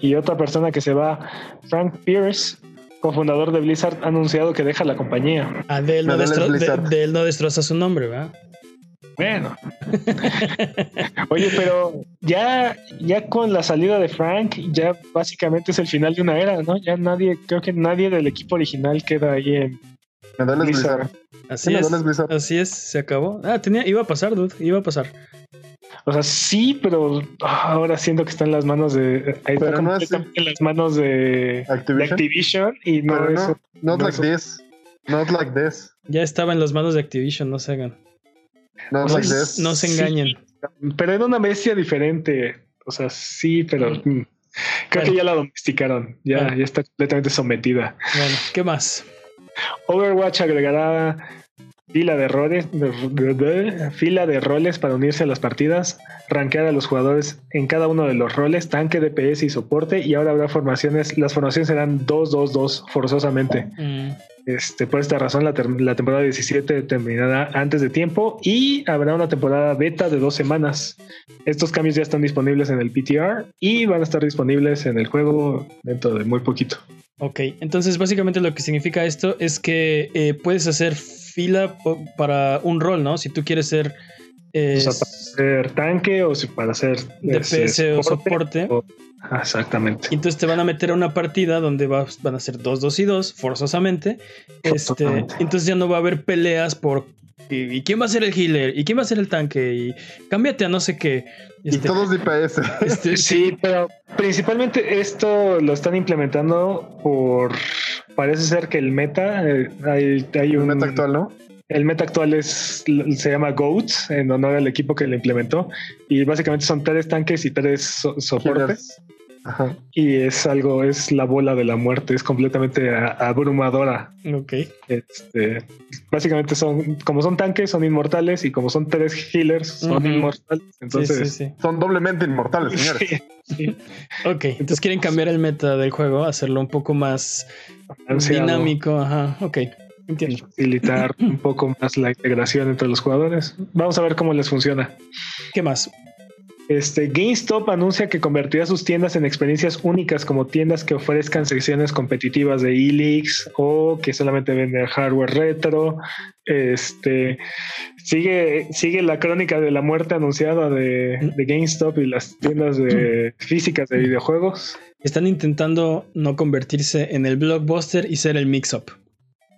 Y otra persona que se va, Frank Pierce, cofundador de Blizzard, ha anunciado que deja la compañía. Ah, de él no, destroza su nombre, ¿verdad? Bueno. Oye, pero ya, ya con la salida de Frank, ya básicamente es el final de una era, ¿no? Ya nadie, creo que nadie del equipo original queda ahí en Así es. Así es, se acabó. Ah, tenía, iba a pasar, dude, iba a pasar. O sea, sí, pero ahora siento que está en las manos de. pero no es en las manos de Activision, y no eso. No, not like this. Not like this. Ya estaba en las manos de Activision, no se hagan. no, no se engañen. pero era una bestia diferente. O sea, sí, pero. Mm, creo que ya la domesticaron. Ya, ya está completamente sometida. Bueno, ¿qué más? Overwatch agregará fila de roles, fila de roles para unirse a las partidas, rankear a los jugadores en cada uno de los roles, tanque, DPS y soporte, y ahora habrá formaciones, las formaciones serán 2-2-2 forzosamente. Mm. Este, por esta razón, la, la, temporada 17 terminará antes de tiempo y habrá una temporada beta de dos semanas. Estos cambios ya están disponibles en el PTR y van a estar disponibles en el juego dentro de muy poquito. Ok, entonces básicamente lo que significa esto es que eh, puedes hacer fila para un rol, ¿no? Si tú quieres ser... Eh, para ser tanque o si para ser DPS o soporte. exactamente. Y entonces te van a meter a una partida donde van a ser 2, 2 y 2, forzosamente. Este, entonces ya no va a haber peleas por ¿Y, quién va a ser el healer? ¿Y quién va a ser el tanque? Y cámbiate a no sé qué. y este, todos DPS. Este, sí, pero principalmente esto lo están implementando por. Parece ser que el meta. Eh, hay, hay un. El meta actual, ¿no? El meta actual es, se llama GOATS, en honor al equipo que lo implementó. Y básicamente son tres tanques y tres soportes. Y es algo, es la bola de la muerte, es completamente abrumadora. Ok. Este, básicamente son, como son tanques, son inmortales y como son tres healers, son inmortales. Entonces, son doblemente inmortales, señores. ok, entonces quieren cambiar el meta del juego, hacerlo un poco más dinámico. Ajá, ok. Entiendo. Facilitar un poco más la integración entre los jugadores. Vamos a ver cómo les funciona. ¿Qué más? Este, GameStop anuncia que convertirá sus tiendas en experiencias únicas como tiendas que ofrezcan secciones competitivas de e-leaks o que solamente venden hardware retro. Este, sigue, sigue la crónica de la muerte anunciada de, GameStop y las tiendas de, físicas de videojuegos. Están intentando no convertirse en el blockbuster y ser el mix-up.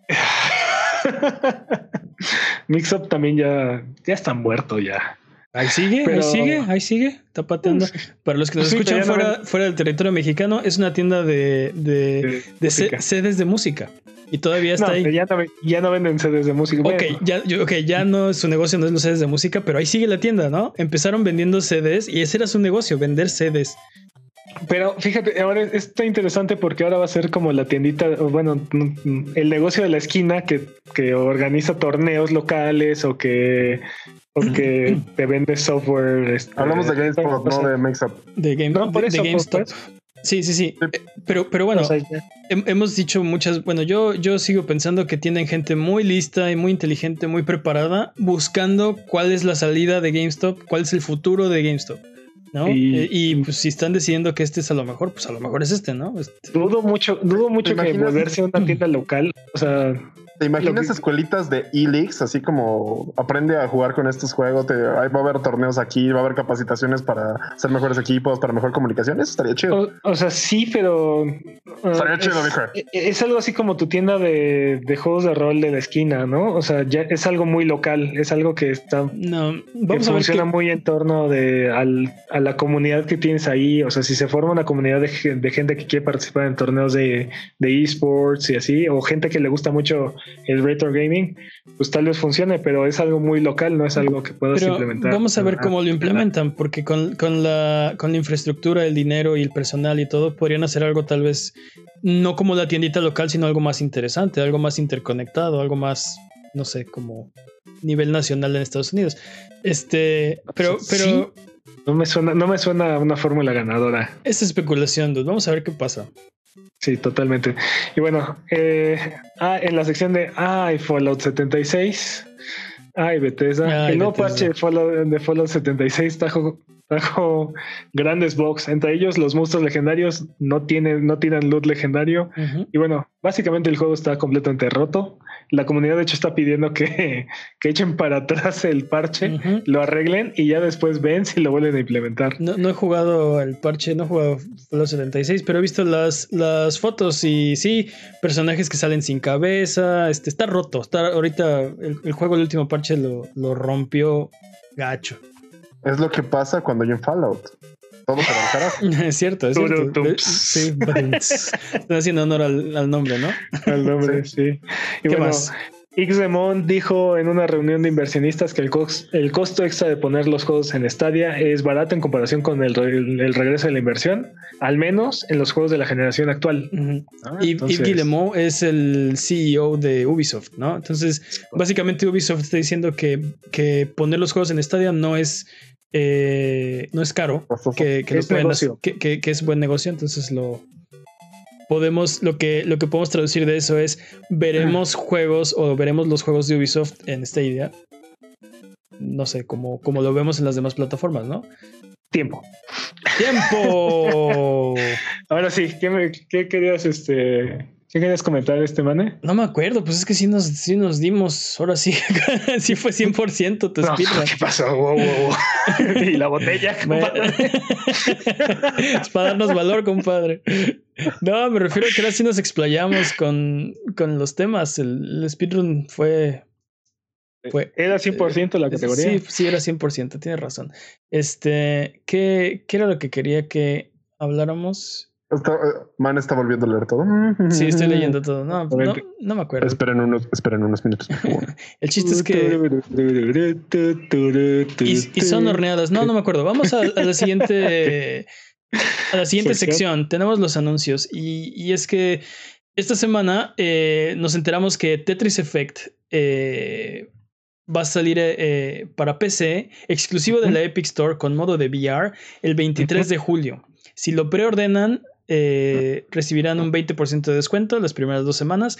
Mix-up también ya, ya está muerto ya. Ahí sigue, ahí sigue, ahí sigue, está pateando. Para los que nos escuchan fuera, fuera del territorio mexicano, es una tienda de, de, de, sedes de música. Y todavía está ahí. Ya no, ya no, venden sedes de música. Ok, ya, okay, ya no, su negocio no es los sedes de música, pero ahí sigue la tienda, ¿no? Empezaron vendiendo sedes y ese era su negocio, vender sedes. Pero fíjate, ahora está interesante porque ahora va a ser como la tiendita, bueno, el negocio de la esquina que, que organiza torneos locales o que porque te vende software. Este, Hablamos de GameStop, no de Mixup. De, game, no, por eso, GameStop. Sí, sí, sí. Eh, pero, pero bueno, hemos dicho muchas. Bueno, yo, yo sigo pensando que tienen gente muy lista y muy inteligente, muy preparada, buscando cuál es la salida de GameStop, cuál es el futuro de GameStop. ¿No? Y, pues si están decidiendo que este es a lo mejor, pues a lo mejor es este, ¿no? Este. Dudo mucho, dudo mucho que volverse una tienda local, o sea, ¿Te imaginas escuelitas de e-leagues? Así como aprende a jugar con estos juegos, te, va a haber torneos aquí, va a haber capacitaciones para ser mejores equipos, para mejor comunicación. Eso estaría chido. O, sea, sí, pero. Estaría chido, es, es, algo así como tu tienda de, juegos de rol de la esquina, ¿no? O sea, ya es algo muy local, es algo que está. No, vamos a ver funciona muy en torno de a la comunidad que tienes ahí. O sea, si se forma una comunidad de, gente que quiere participar en torneos de, de esports y así, o gente que le gusta mucho el retro gaming, pues tal vez funcione, pero es algo muy local, no es algo que puedas implementar. Vamos a ver cómo lo implementan, porque con, la, con la infraestructura, el dinero y el personal y todo, podrían hacer algo tal vez no como la tiendita local, sino algo más interesante, algo más interconectado, algo más, no sé, como nivel nacional en Estados Unidos. Este, pero, pero. No me suena, no me suena una fórmula ganadora. Es especulación, dude. Vamos a ver qué pasa. Sí, totalmente. Y bueno, eh, ah, en la sección de Ay, Fallout 76. Ay, Bethesda. el nuevo parche de Fallout, de Fallout 76 trajo, trajo grandes box. Entre ellos, los monstruos legendarios no tienen, no tienen loot legendario. Y bueno, básicamente el juego está completamente roto. La comunidad, de hecho, está pidiendo que, que echen para atrás el parche, lo arreglen y ya después ven si lo vuelven a implementar. No, he jugado el parche, no he jugado los 76, pero he visto las, las fotos y sí, personajes que salen sin cabeza. Este, está roto. Está, ahorita el, juego, el último parche lo, lo rompió gacho. Es lo que pasa cuando hay un Fallout. Todo se va al carajo. Es cierto, es cierto. Sí, están haciendo honor al, nombre, ¿no? Al nombre, sí. Y ¿Qué más? Xdemon dijo en una reunión de inversionistas que el, el, costo extra de poner los juegos en Stadia es barato en comparación con el, regreso de la inversión, al menos en los juegos de la generación actual. Ah, y Yves es el CEO de Ubisoft, ¿no? Entonces, básicamente Ubisoft está diciendo que, que poner los juegos en Stadia no es eh, no es caro, que, que, es que, que, es buen negocio, entonces lo, podemos, lo que, lo que podemos traducir de eso es, veremos juegos o veremos los juegos de Ubisoft en Stadia. No sé, como, como lo vemos en las demás plataformas, ¿no? Tiempo. ¡Tiempo! Ahora sí, ¿qué, qué querías este, ¿Qué querías comentar, este mane? No me acuerdo, pues es que sí nos, sí nos dimos, ahora sí, sí fue 100% tu no, ¿Qué pasó? Wow, wow, y la botella, es para darnos valor, compadre. No, me refiero a que ahora sí nos explayamos con, con los temas. El, speedrun fue, fue... ¿Era 100% la categoría? Sí, sí, era 100%, tienes razón. Este, ¿qué, ¿qué era lo que quería que habláramos? Está, eh, Man está volviendo a leer todo. Sí, estoy leyendo todo. No, no, me acuerdo. Esperen unos, esperen unos minutos, por favor. El chiste es que. y, son horneadas. No, no me acuerdo. Vamos a, la siguiente. A la siguiente sección. Tenemos los anuncios. Y, y es que esta semana eh, nos enteramos que Tetris Effect eh, va a salir para PC, exclusivo de la Epic Store con modo de VR, el 23 de julio. Si lo preordenan, eh, recibirán un 20% de descuento las primeras dos semanas.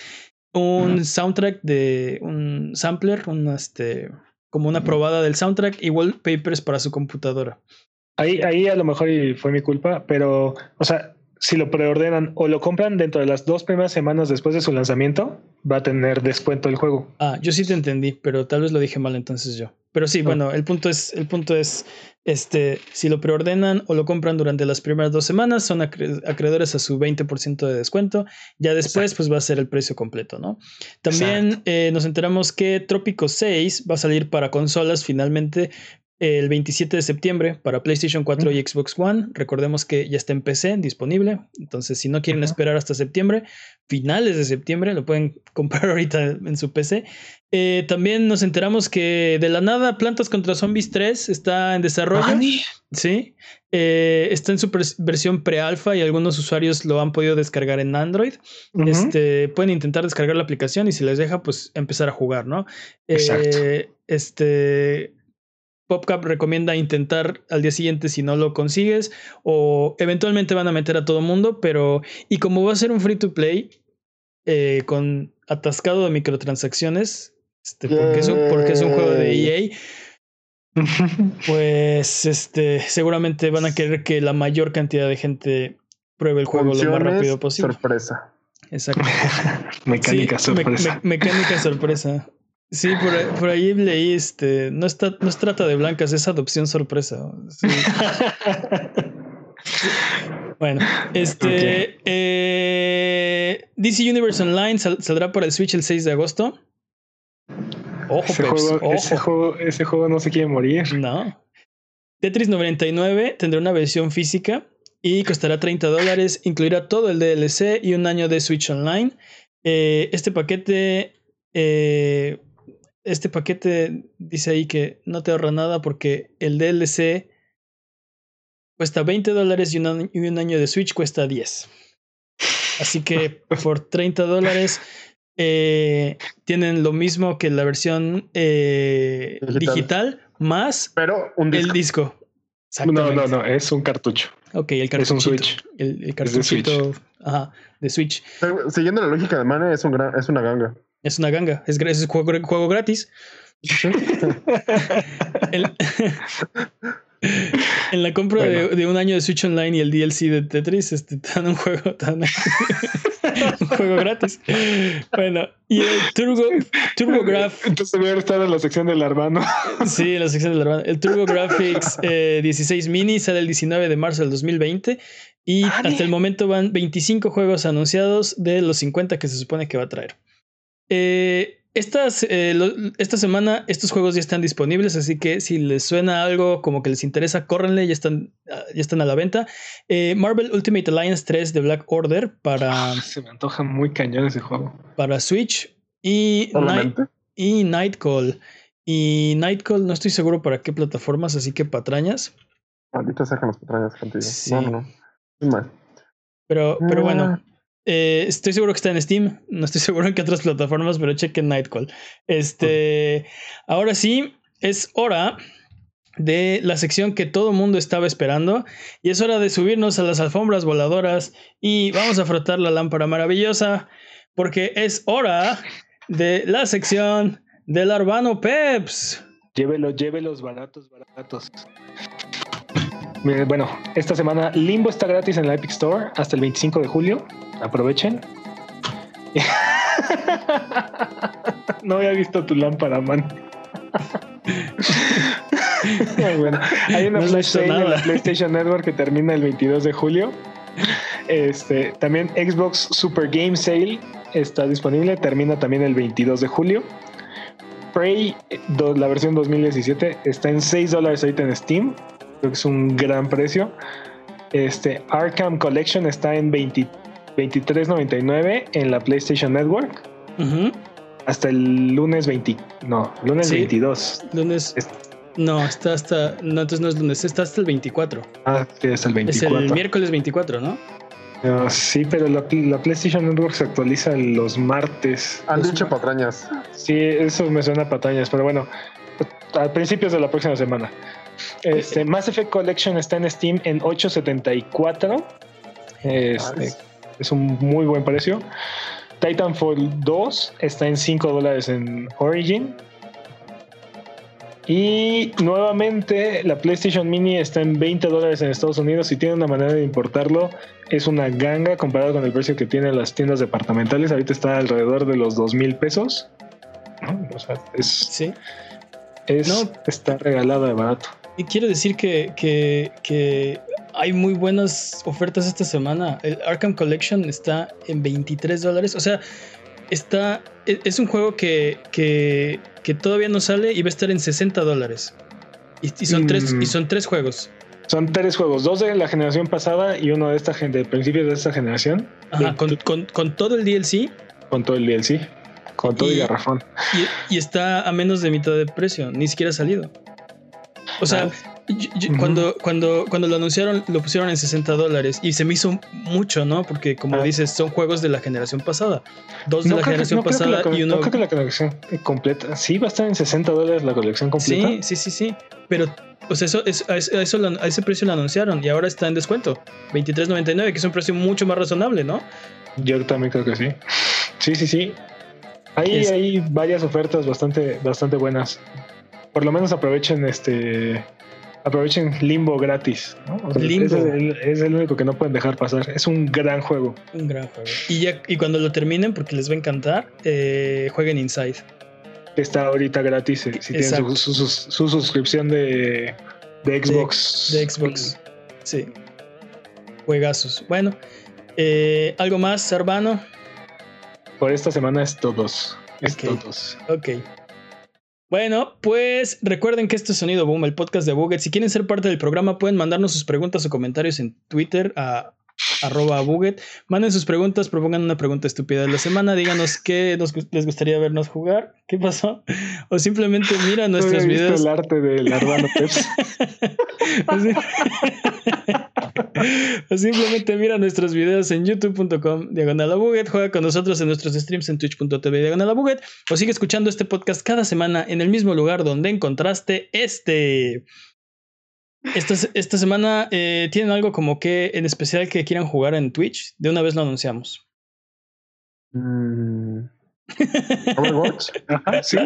Un soundtrack de un sampler, un, este, como una probada del soundtrack y wallpapers para su computadora. Ahí, ahí a lo mejor fue mi culpa, pero, o sea, si lo preordenan o lo compran dentro de las dos primeras semanas después de su lanzamiento, va a tener descuento el juego. Ah, yo sí te entendí, pero tal vez lo dije mal entonces yo. Pero sí, bueno, el punto es, el punto es, este, si lo preordenan o lo compran durante las primeras dos semanas, son acreedores a su 20% de descuento. Ya después, pues va a ser el precio completo, ¿no? También eh, nos enteramos que Trópico 6 va a salir para consolas finalmente el 27 de septiembre para PlayStation 4 y Xbox One. Recordemos que ya está en PC disponible. Entonces, si no quieren esperar hasta septiembre, finales de septiembre, lo pueden comprar ahorita en su PC. Eh, también nos enteramos que de la nada Plantas contra Zombies 3 está en desarrollo. Sí. Eh, está en su versión pre-alfa y algunos usuarios lo han podido descargar en Android. Este, pueden intentar descargar la aplicación y si les deja, pues empezar a jugar, ¿no? Exacto. Eh, este PopCap recomienda intentar al día siguiente si no lo consigues o eventualmente van a meter a todo mundo, pero y como va a ser un free to play eh, con atascado de microtransacciones, este, porque, es un, porque es un juego de EA, pues este, seguramente van a querer que la mayor cantidad de gente pruebe el juego lo más rápido posible. Sorpresa. Exacto. mecánica sorpresa. mecánica sorpresa. Sí, por, ahí leí, este, no, está, no es trata de blancas, es adopción sorpresa. bueno, este eh, DC Universe Online saldrá para el Switch el 6 de agosto. Ojo, ese, juego, Ese, juego, ese juego no se quiere morir. No. Tetris 99 tendrá una versión física y costará 30 dólares. Incluirá todo el DLC y un año de Switch Online. Eh, este paquete eh, este paquete dice ahí que no te ahorra nada porque el DLC cuesta 20 dólares y un, año de Switch cuesta 10. Así que por 30 dólares eh, tienen lo mismo que la versión eh, digital. más Pero el disco. No, no, no, es un cartucho. Ok, el cartucho. Es un Switch. El, cartuchito de Switch. Siguiendo la lógica de Mane, es, un es una ganga. Es una ganga, es, es juego, juego gratis. en la compra de, un año de Switch Online y el DLC de Tetris, este, dan un juego, tan, un juego gratis. Bueno, y el Turbo, TurboGrafx. Entonces voy a estar en la sección del hermano. Sí, en la sección del hermano. El TurboGrafx 16 eh, Mini sale el 19 de marzo del 2020 y hasta el momento van 25 juegos anunciados de los 50 que se supone que va a traer. Eh, estas, eh, esta semana estos juegos ya están disponibles, así que si les suena algo como que les interesa, córrenle, ya están, ah, ya están a la venta. Eh, Marvel Ultimate Alliance 3 de Black Order para... Ah, se me antoja muy cañón ese juego. Para Switch y, Night, y Nightcall. Y Nightcall no estoy seguro para qué plataformas, así que patrañas. Ahorita sacan las patrañas contigo. No, no, no. Pero, pero bueno, ah. Eh, estoy seguro que está en Steam. No estoy seguro en qué otras plataformas, pero chequen Nightcall. Este. Ahora sí, es hora de la sección que todo mundo estaba esperando. Y es hora de subirnos a las alfombras voladoras. Y vamos a frotar la lámpara maravillosa. Porque es hora de la sección del Arbano Peps. Llévelo, llévelos baratos, baratos. Bueno, esta semana Limbo está gratis en la Epic Store hasta el 25 de julio. Aprovechen. no había visto tu lámpara, man. bueno, hay una en la PlayStation Network que termina el 22 de julio. Este, también Xbox Super Game Sale está disponible, termina también el 22 de julio. Prey, la versión 2017, está en 6 dólares ahorita en Steam. Creo que es un gran precio. Este, Arkham Collection está en 23.99 en la PlayStation Network. Hasta el lunes 20. No, lunes 22. Lunes. no, está hasta. No, entonces no es lunes, está hasta el 24. Ah, sí, hasta el 24. Es el miércoles 24, ¿no? sí, pero la, PlayStation Network se actualiza los martes. Han dicho patrañas. Sí, eso me suena a patrañas, pero bueno, a principios de la próxima semana. Este, Mass Effect Collection está en Steam en 8.74. Este, es un muy buen precio. Titanfall 2 está en 5 dólares en Origin. Y nuevamente la PlayStation Mini está en 20 dólares en Estados Unidos. Si tiene una manera de importarlo, es una ganga comparado con el precio que tienen las tiendas departamentales. Ahorita está alrededor de los 2 mil pesos. O sea, es, ¿Sí? no. está regalada de barato. Y quiero decir que, que, hay muy buenas ofertas esta semana. El Arkham Collection está en 23 dólares. O sea, está. E, es un juego que, que, que, todavía no sale y va a estar en 60 dólares. Y, son tres, y mm. son tres juegos. Son tres juegos, dos de la generación pasada y uno de esta de principios de esta generación. Ajá, con, con, todo el DLC. Con todo el DLC. Con todo el garrafón. Y, y, está a menos de mitad de precio, ni siquiera ha salido. O sea, cuando, cuando, cuando lo anunciaron, lo pusieron en 60 dólares y se me hizo mucho, ¿no? Porque, como ah. dices, son juegos de la generación pasada. Dos de la generación pasada y uno. No creo que la colección completa. Sí, va a estar en 60 dólares la colección completa. Sí, sí, sí, sí. Pero, o sea, eso, a, eso, a ese precio lo anunciaron y ahora está en descuento. 23.99, que es un precio mucho más razonable, ¿no? Yo también creo que sí. Sí, sí, sí. Hay, hay varias ofertas bastante, bastante buenas por lo menos aprovechen este aprovechen Limbo gratis. Limbo. Es el, único que no pueden dejar pasar. Es un gran juego. Un gran juego. Y, ya, y cuando lo terminen, porque les va a encantar, eh, jueguen Inside. Está ahorita gratis eh, si tienen su, suscripción de, de Xbox. De, Xbox. Sí. Juegazos. Bueno, eh, ¿algo más, hermano? Por esta semana es todos. Es todos. Ok. Bueno, pues recuerden que este es Sonido Boom, el podcast de Buget. Si quieren ser parte del programa, pueden mandarnos sus preguntas o comentarios en Twitter a arroba Buget. Manden sus preguntas, propongan una pregunta estúpida de la semana, díganos qué les gustaría vernos jugar, qué pasó, o simplemente mira nuestros videos. el arte del o simplemente mira nuestros videos en youtube.com diagonal buget, juega con nosotros en nuestros streams en twitch.tv diagonal buget, o sigue escuchando este podcast cada semana en el mismo lugar donde encontraste este. Esta, esta semana eh, tienen algo como que en especial que quieran jugar en Twitch. De una vez lo anunciamos. Mm. Overwatch. sí.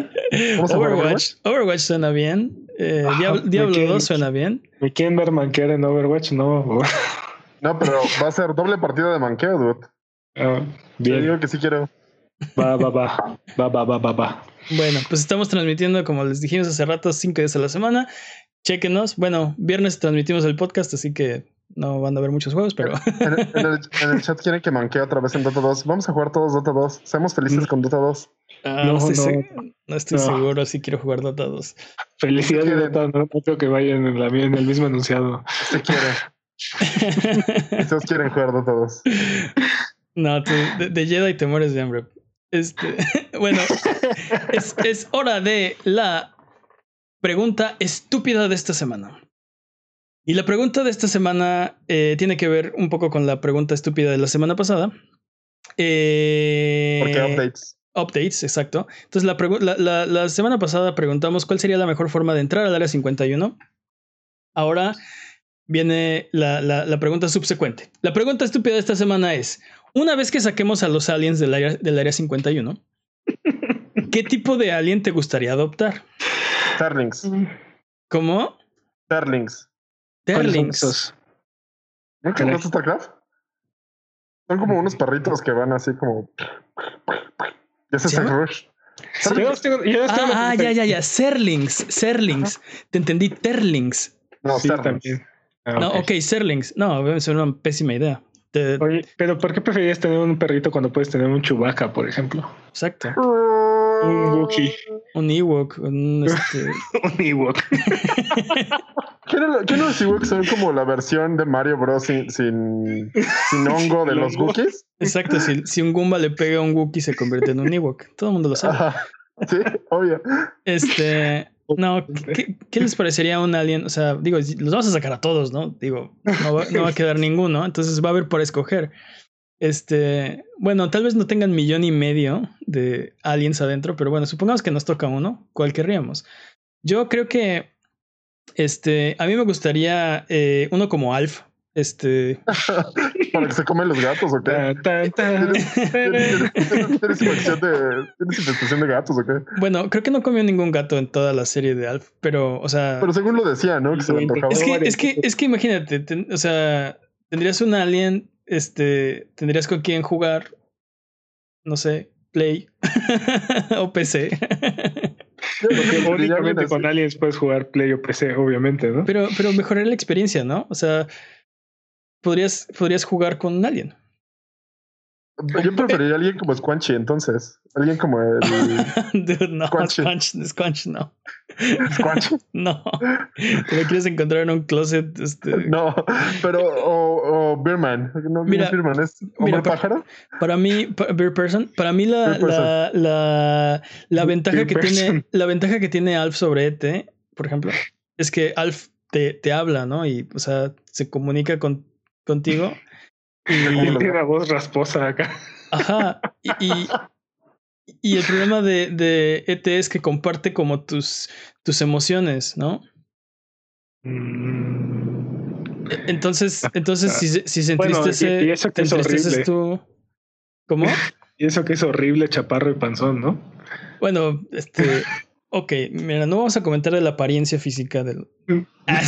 Overwatch. Overwatch suena bien. Eh, Diablo, 2 suena bien. ¿Me quieren ver manquear en Overwatch? No. no, pero va a ser doble partida de manqueo, dude. Ah, bien. digo que sí quiero. Va, va, va. Va, va, va, va, va. Bueno, pues estamos transmitiendo, como les dijimos hace rato, cinco días a la semana. Chequenos. Bueno, viernes transmitimos el podcast, así que no van a ver muchos juegos, pero. En, el, chat quieren que manquee otra vez en Dota 2. Vamos a jugar todos Dota 2. Seamos felices con Dota 2. Ah, no, estoy, seguro si quiero jugar Dota 2. Felicidades, Dota. No, creo que vayan en, la, en el mismo enunciado. Si quieren. Todos quieren jugar Dota 2. No, de, de, Jedi te mueres de hambre. Este, bueno, es, es hora de la pregunta estúpida de esta semana. Y la pregunta de esta semana eh, tiene que ver un poco con la pregunta estúpida de la semana pasada. Eh, Porque updates. Updates, exacto. Entonces, la, la, semana pasada preguntamos cuál sería la mejor forma de entrar al área 51. Ahora viene la, la, pregunta subsecuente. La pregunta estúpida de esta semana es, una vez que saquemos a los aliens del área, del área 51, ¿qué tipo de alien te gustaría adoptar? Starlings. ¿Cómo? Starlings. Starlings. ¿No conoces StarCraft? Son como unos perritos que van así como. Ya se Rush. ah, ya, ya, ya. Serlings. Serlings. Te entendí. Terlings. No, sí, también. Ah, no, ok, Serlings. No, es una pésima idea. Oye, pero ¿por qué preferirías tener un perrito cuando puedes tener un chubaca, por ejemplo? Exacto. Un Wookiee. Un Ewok. Un, este... un Ewok. ¿Qué no, los Ewoks son como la versión de Mario Bros. sin, sin, hongo de los Wookiees? Exacto, si, si, un Goomba le pega a un Wookiee se convierte en un Ewok. Todo el mundo lo sabe. Sí, obvio. Este. No, ¿qué, les parecería un alien? O sea, digo, los vamos a sacar a todos, ¿no? Digo, no va, no va a quedar ninguno, entonces va a haber por escoger. Este, bueno, tal vez no tengan millón y medio de aliens adentro, pero bueno, supongamos que nos toca uno, ¿cuál querríamos? Yo creo que, este, a mí me gustaría eh, uno como Alf, este. ¿Para que se comen los gatos o qué? ¿Tienes, de, gatos o qué? Bueno, creo que no comió ningún gato en toda la serie de Alf, pero, o sea. Pero según lo decía, ¿no? Que se le antojaba. Es que, es que, es que imagínate, o sea, tendrías un alien este, tendrías con quién jugar, no sé, Play o PC. Porque únicamente con aliens puedes jugar Play o PC, obviamente, ¿no? Pero, pero mejorar la experiencia, ¿no? O sea, podrías, podrías jugar con un alien. Yo preferiría a alguien como Squanchy, entonces. Alguien como el. no, Squanchy. Squanchy, no. ¿Squanchy? no. ¿Te lo quieres encontrar en un closet? Este... No, pero. O, o Beerman. No, mira, Beerman, es hombre pájaro. Para mí, Beer Person, para mí la, la, la, la, ventaja que tiene. La ventaja que tiene Alf sobre ET, por ejemplo, es que Alf te, te habla, ¿no? Y, o sea, se comunica con, contigo tiene la voz rasposa acá. Ajá. Y, y, el problema de, de, ET es que comparte como tus, tus emociones, ¿no? Mm. Entonces, entonces si, si se entristece, y, eso que es horrible. tú. ¿Cómo? Y eso que es horrible, chaparro y panzón, ¿no? Bueno, este. Ok, mira, no vamos a comentar de la apariencia física del. Ah,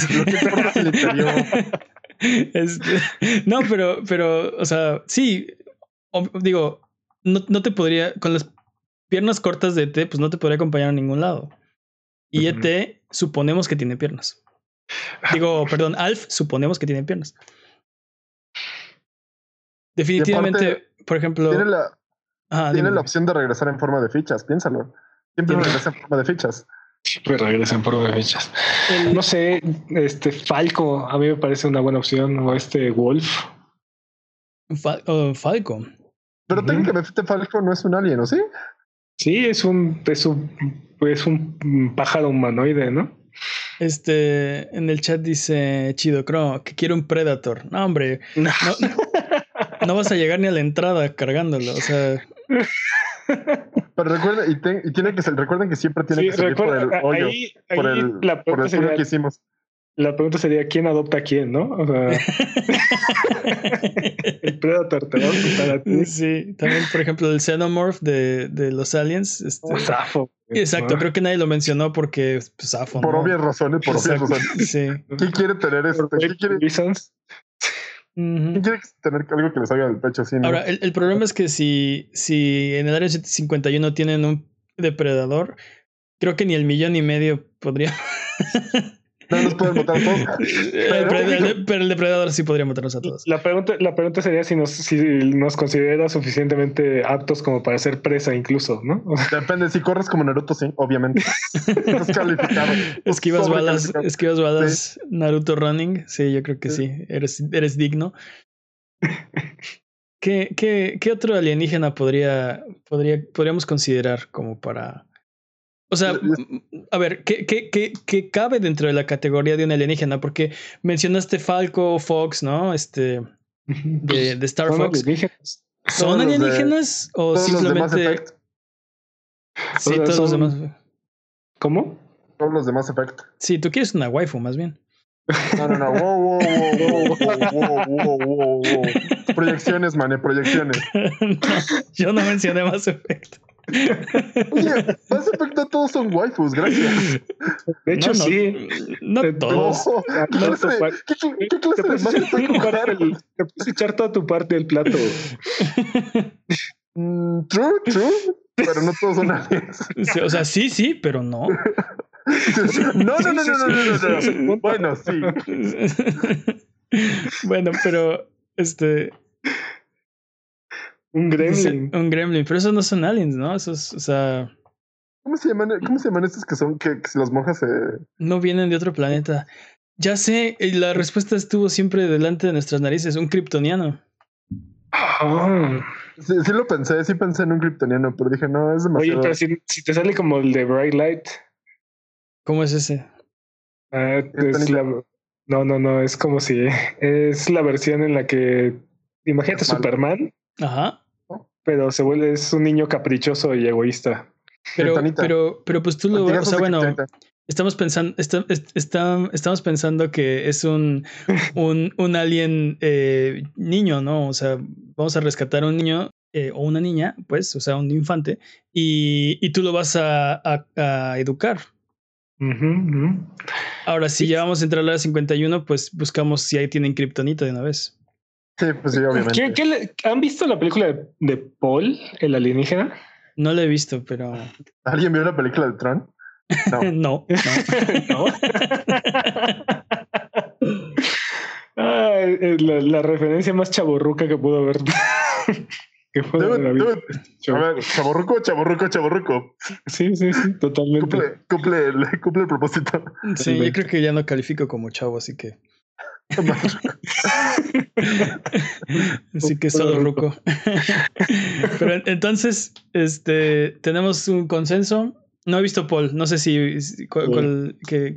Este, no, pero, pero, o sea, sí, digo, no, no, te podría, con las piernas cortas de ET, pues no te podría acompañar a ningún lado. Y ET suponemos que tiene piernas. Digo, perdón, Alf suponemos que tiene piernas. Definitivamente, por ejemplo. Tiene la, tiene la opción de regresar en forma de fichas, piénsalo. Siempre regresa en forma de fichas. Pues regresan por de fechas. No sé, este Falco a mí me parece una buena opción o este Wolf. Falco. Pero técnicamente Falco no es un alien, ¿o sí? Sí, es un, es un, es un pájaro humanoide, ¿no? Este, en el chat dice Chido Crow que quiere un Predator. No, hombre, no, no vas a llegar ni a la entrada cargándolo. O sea, pero recuerden, y, tiene que ser, recuerden que siempre tiene que salir por el hoyo, por el, la por el sería, que hicimos. La pregunta sería quién adopta a quién, ¿no? O sea, el Predator te va a adoptar a ti. Sí, también, por ejemplo, el Xenomorph de, de los aliens. Este, Safo. Exacto, creo que nadie lo mencionó porque pues, Safo. Por obvias razones, por obvias razones. Sí. ¿Quién quiere tener esto? ¿Quién quiere? ¿Quién quiere tener algo que le salga del pecho así? Ahora, el, el, problema es que si, si en el área 51 tienen un depredador, creo que ni el millón y medio podría. no nos pueden matar a todos. Pero, el, depredador sí podría matarnos a todos. La pregunta, la pregunta sería si nos, si nos considera suficientemente aptos como para ser presa, incluso, ¿no? Depende, si corres como Naruto, sí, obviamente. Estás calificado. Esquivas balas, esquivas balas, Naruto running. Sí, yo creo que sí. Eres, eres digno. ¿Qué, qué, ¿Qué otro alienígena podría, podría, podríamos considerar como para o sea, a ver, ¿qué, qué, qué, qué cabe dentro de la categoría de un alienígena? Porque mencionaste Falco, Fox, ¿no? Este. De, de Star Fox. ¿Son alienígenas o simplemente.? Sí, todos los demás. ¿Cómo? Todos los demás efectos. Sí, tú quieres una waifu, más bien. No, no, no. Wow, wow, wow, wow, wow, wow, wow, Proyecciones, mane, proyecciones. yo no mencioné más efectos. Oye, Mass todos son waifus, gracias. De hecho, sí. No todos. ¿Qué clase de Mass Effect Te puedes echar toda tu parte del plato. Mm, true, true. Pero no todos son aliens. O sea, sí, sí, pero no. No, no, no, no, no, no, Bueno, sí. Bueno, pero este un gremlin. Un gremlin, pero esos no son aliens, ¿no? Esos, o sea. ¿Cómo se llaman, cómo se llaman estos que son que, si los mojas se. No vienen de otro planeta. Ya sé, la respuesta estuvo siempre delante de nuestras narices, un kryptoniano. Sí, sí, lo pensé, sí pensé en un kryptoniano, pero dije, no, es demasiado. Oye, pero si, si te sale como el de Bright Light. ¿Cómo es ese? Ah, es la, no, no, no, es como si es la versión en la que imagínate Superman Ajá. Pero se vuelve, es un niño caprichoso y egoísta. Pero, pero, pero pues tú lo, o sea, bueno, estamos pensando, está, estamos pensando que es un, un, un alien eh, niño, ¿no? O sea, vamos a rescatar a un niño eh, o una niña, pues, o sea, un infante, y, y tú lo vas a, a, educar. Ahora, si ya vamos a entrar a la 51, pues buscamos si ahí tienen kriptonita de una vez. Sí, pues sí, obviamente. ¿Qué, han visto la película de, Paul, el alienígena? No la he visto, pero. ¿Alguien vio la película de Tron? No. no. no. la, referencia más chaborruca que pudo haber. que fue a ver, chaborruco, chaborruco, chaborruco. Sí, sí, sí, totalmente. Cumple, cumple el propósito. Sí, yo creo que ya no califico como chavo, así que. Así que solo Ruco. Pero entonces, este, tenemos un consenso. No he visto Paul, no sé si, que...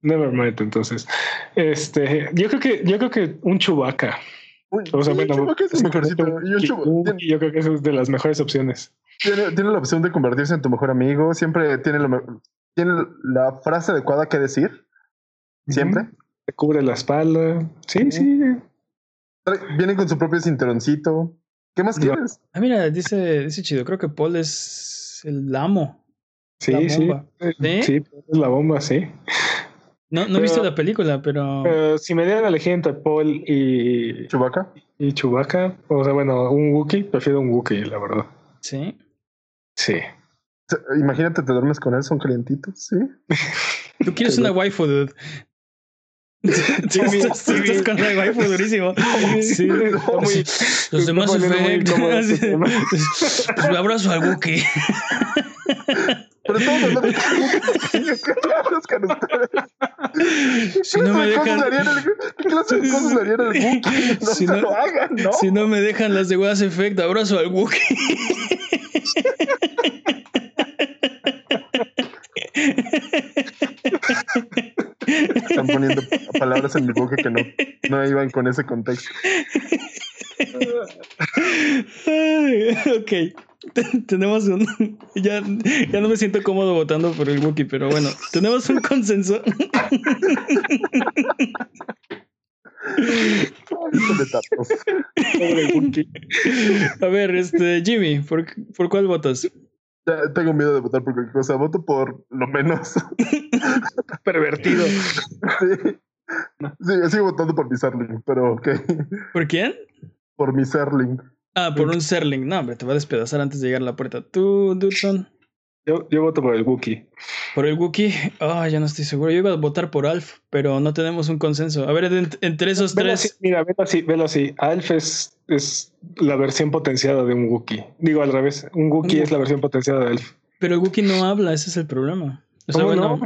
Never mind, entonces. Este, yo creo que, yo creo que un Chubaca. o sea, bueno, es mejorcito. Yo, yo, creo que es de las mejores opciones. Tiene, tiene, la opción de convertirse en tu mejor amigo. Siempre tiene, tiene la frase adecuada que decir. Siempre. Cubre la espalda. Sí, sí. Viene con su propio cinturoncito. ¿Qué más quieres? Ah, mira, dice, dice chido. Creo que Paul es el amo. Sí, sí. ¿Sí? es la bomba, sí. No, no he visto la película, pero... si me dieran a elegir entre Paul y. Chewbacca. Y Chewbacca. O sea, bueno, un Wookiee, prefiero un Wookiee, la verdad. Sí. Sí. Imagínate, te duermes con él, son calientitos, ¿sí? Tú quieres una waifu, dude. Sí, estás con la waifu durísimo. Sí, muy, los demás efectos. Pues me abrazo al buque. Pero estamos hablando de ustedes. Si no me dejan. ¿Qué clase de cosas harían el buque? No si no, lo hagan, ¿no? Si no me dejan las de Wass Effect, abrazo al buque. Están poniendo palabras en mi boca que no, no iban con ese contexto. ok. tenemos un. Ya, ya no me siento cómodo votando por el Wookiee, pero bueno, tenemos un consenso. A ver, este, Jimmy, ¿por, ¿por cuál votas? Tengo miedo de votar por cualquier cosa. Voto por lo menos. Pervertido. Sí. Sí, sigo votando por mi Serling, pero ok. ¿Por quién? Por mi Serling. Ah, por un Serling. No, hombre, te va a despedazar antes de llegar a la puerta. ¿Tú, Dudson? Yo, yo voto por el Wookiee. Por el Wookiee, ah, ya no estoy seguro. Yo iba a votar por Alf, pero no tenemos un consenso. A ver, entre esos tres. mira, velo así, velo así. Alf es, es la versión potenciada de un Wookiee. Digo al revés, un Wookiee es la versión potenciada de Alf. Pero el Wookiee no habla, ese es el problema. O sea, bueno,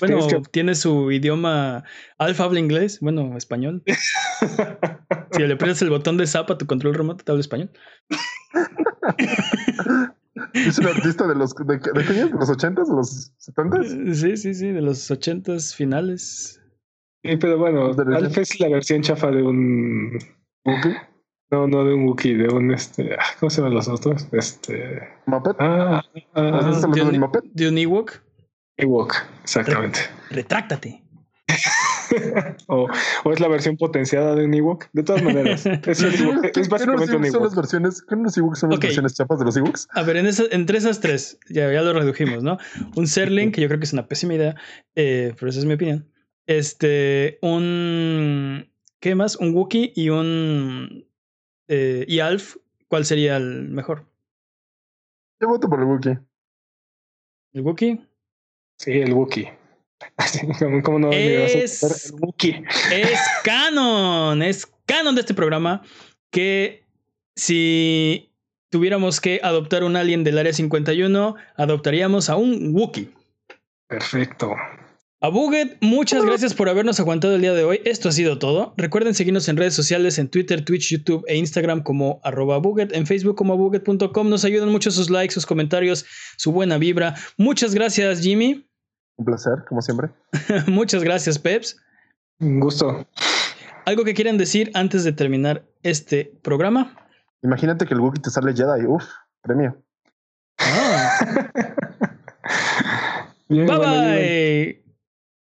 bueno tiene su idioma. Alf habla inglés, bueno, español. si le pones el botón de zap a tu control remoto, te habla español. ¿Es un artista de los de, de, de, de los ochentas, de los setentas? Sí, sí, sí, de los ochentas finales. Sí, pero bueno, Alf es la versión chafa de un Wookiee. No, no de un Wookiee, de un este. Ah, ¿Cómo se llaman los otros? Este. ¿Muppet? Ah, ah ¿De, un, Muppet? ¿De un Ewok? Ewok, exactamente. retráctate. o, o, es la versión potenciada de un Ewok. De todas maneras, es, es básicamente un Ewok. Son las versiones, ¿Qué los Ewoks son las versiones chapas de los Ewoks? A ver, en esa, entre esas tres, ya, ya lo redujimos, ¿no? Un Serling, que yo creo que es una pésima idea, eh, pero esa es mi opinión. Este, un. ¿Qué más? Un Wookiee y un. Eh, y Alf, ¿cuál sería el mejor? Yo voto por el Wookiee. ¿El Wookiee? Sí, el Wookiee. no es, es canon, es canon de este programa que si tuviéramos que adoptar un alien del área 51, adoptaríamos a un Wookiee. Perfecto. A Buget, muchas gracias por habernos aguantado el día de hoy. Esto ha sido todo. Recuerden seguirnos en redes sociales, en Twitter, Twitch, YouTube e Instagram como arroba Buget, en Facebook como buget.com. Nos ayudan mucho sus likes, sus comentarios, su buena vibra. Muchas gracias, Jimmy. Un placer, como siempre. Muchas gracias, Peps. Un gusto. ¿Algo que quieran decir antes de terminar este programa? Imagínate que el Wookiee te sale Jedi. Uf, premio. Ah. bye bye.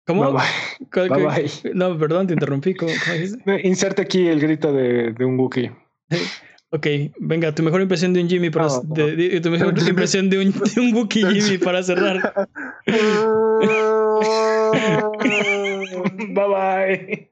¿Cómo? Bye bye. No, perdón, te interrumpí. ¿Cómo, Inserte aquí el grito de, de un Wookiee. Ok, venga, tu mejor impresión de un Jimmy para de, tu mejor impresión de un, de un Wookiee Jimmy para cerrar. bye bye.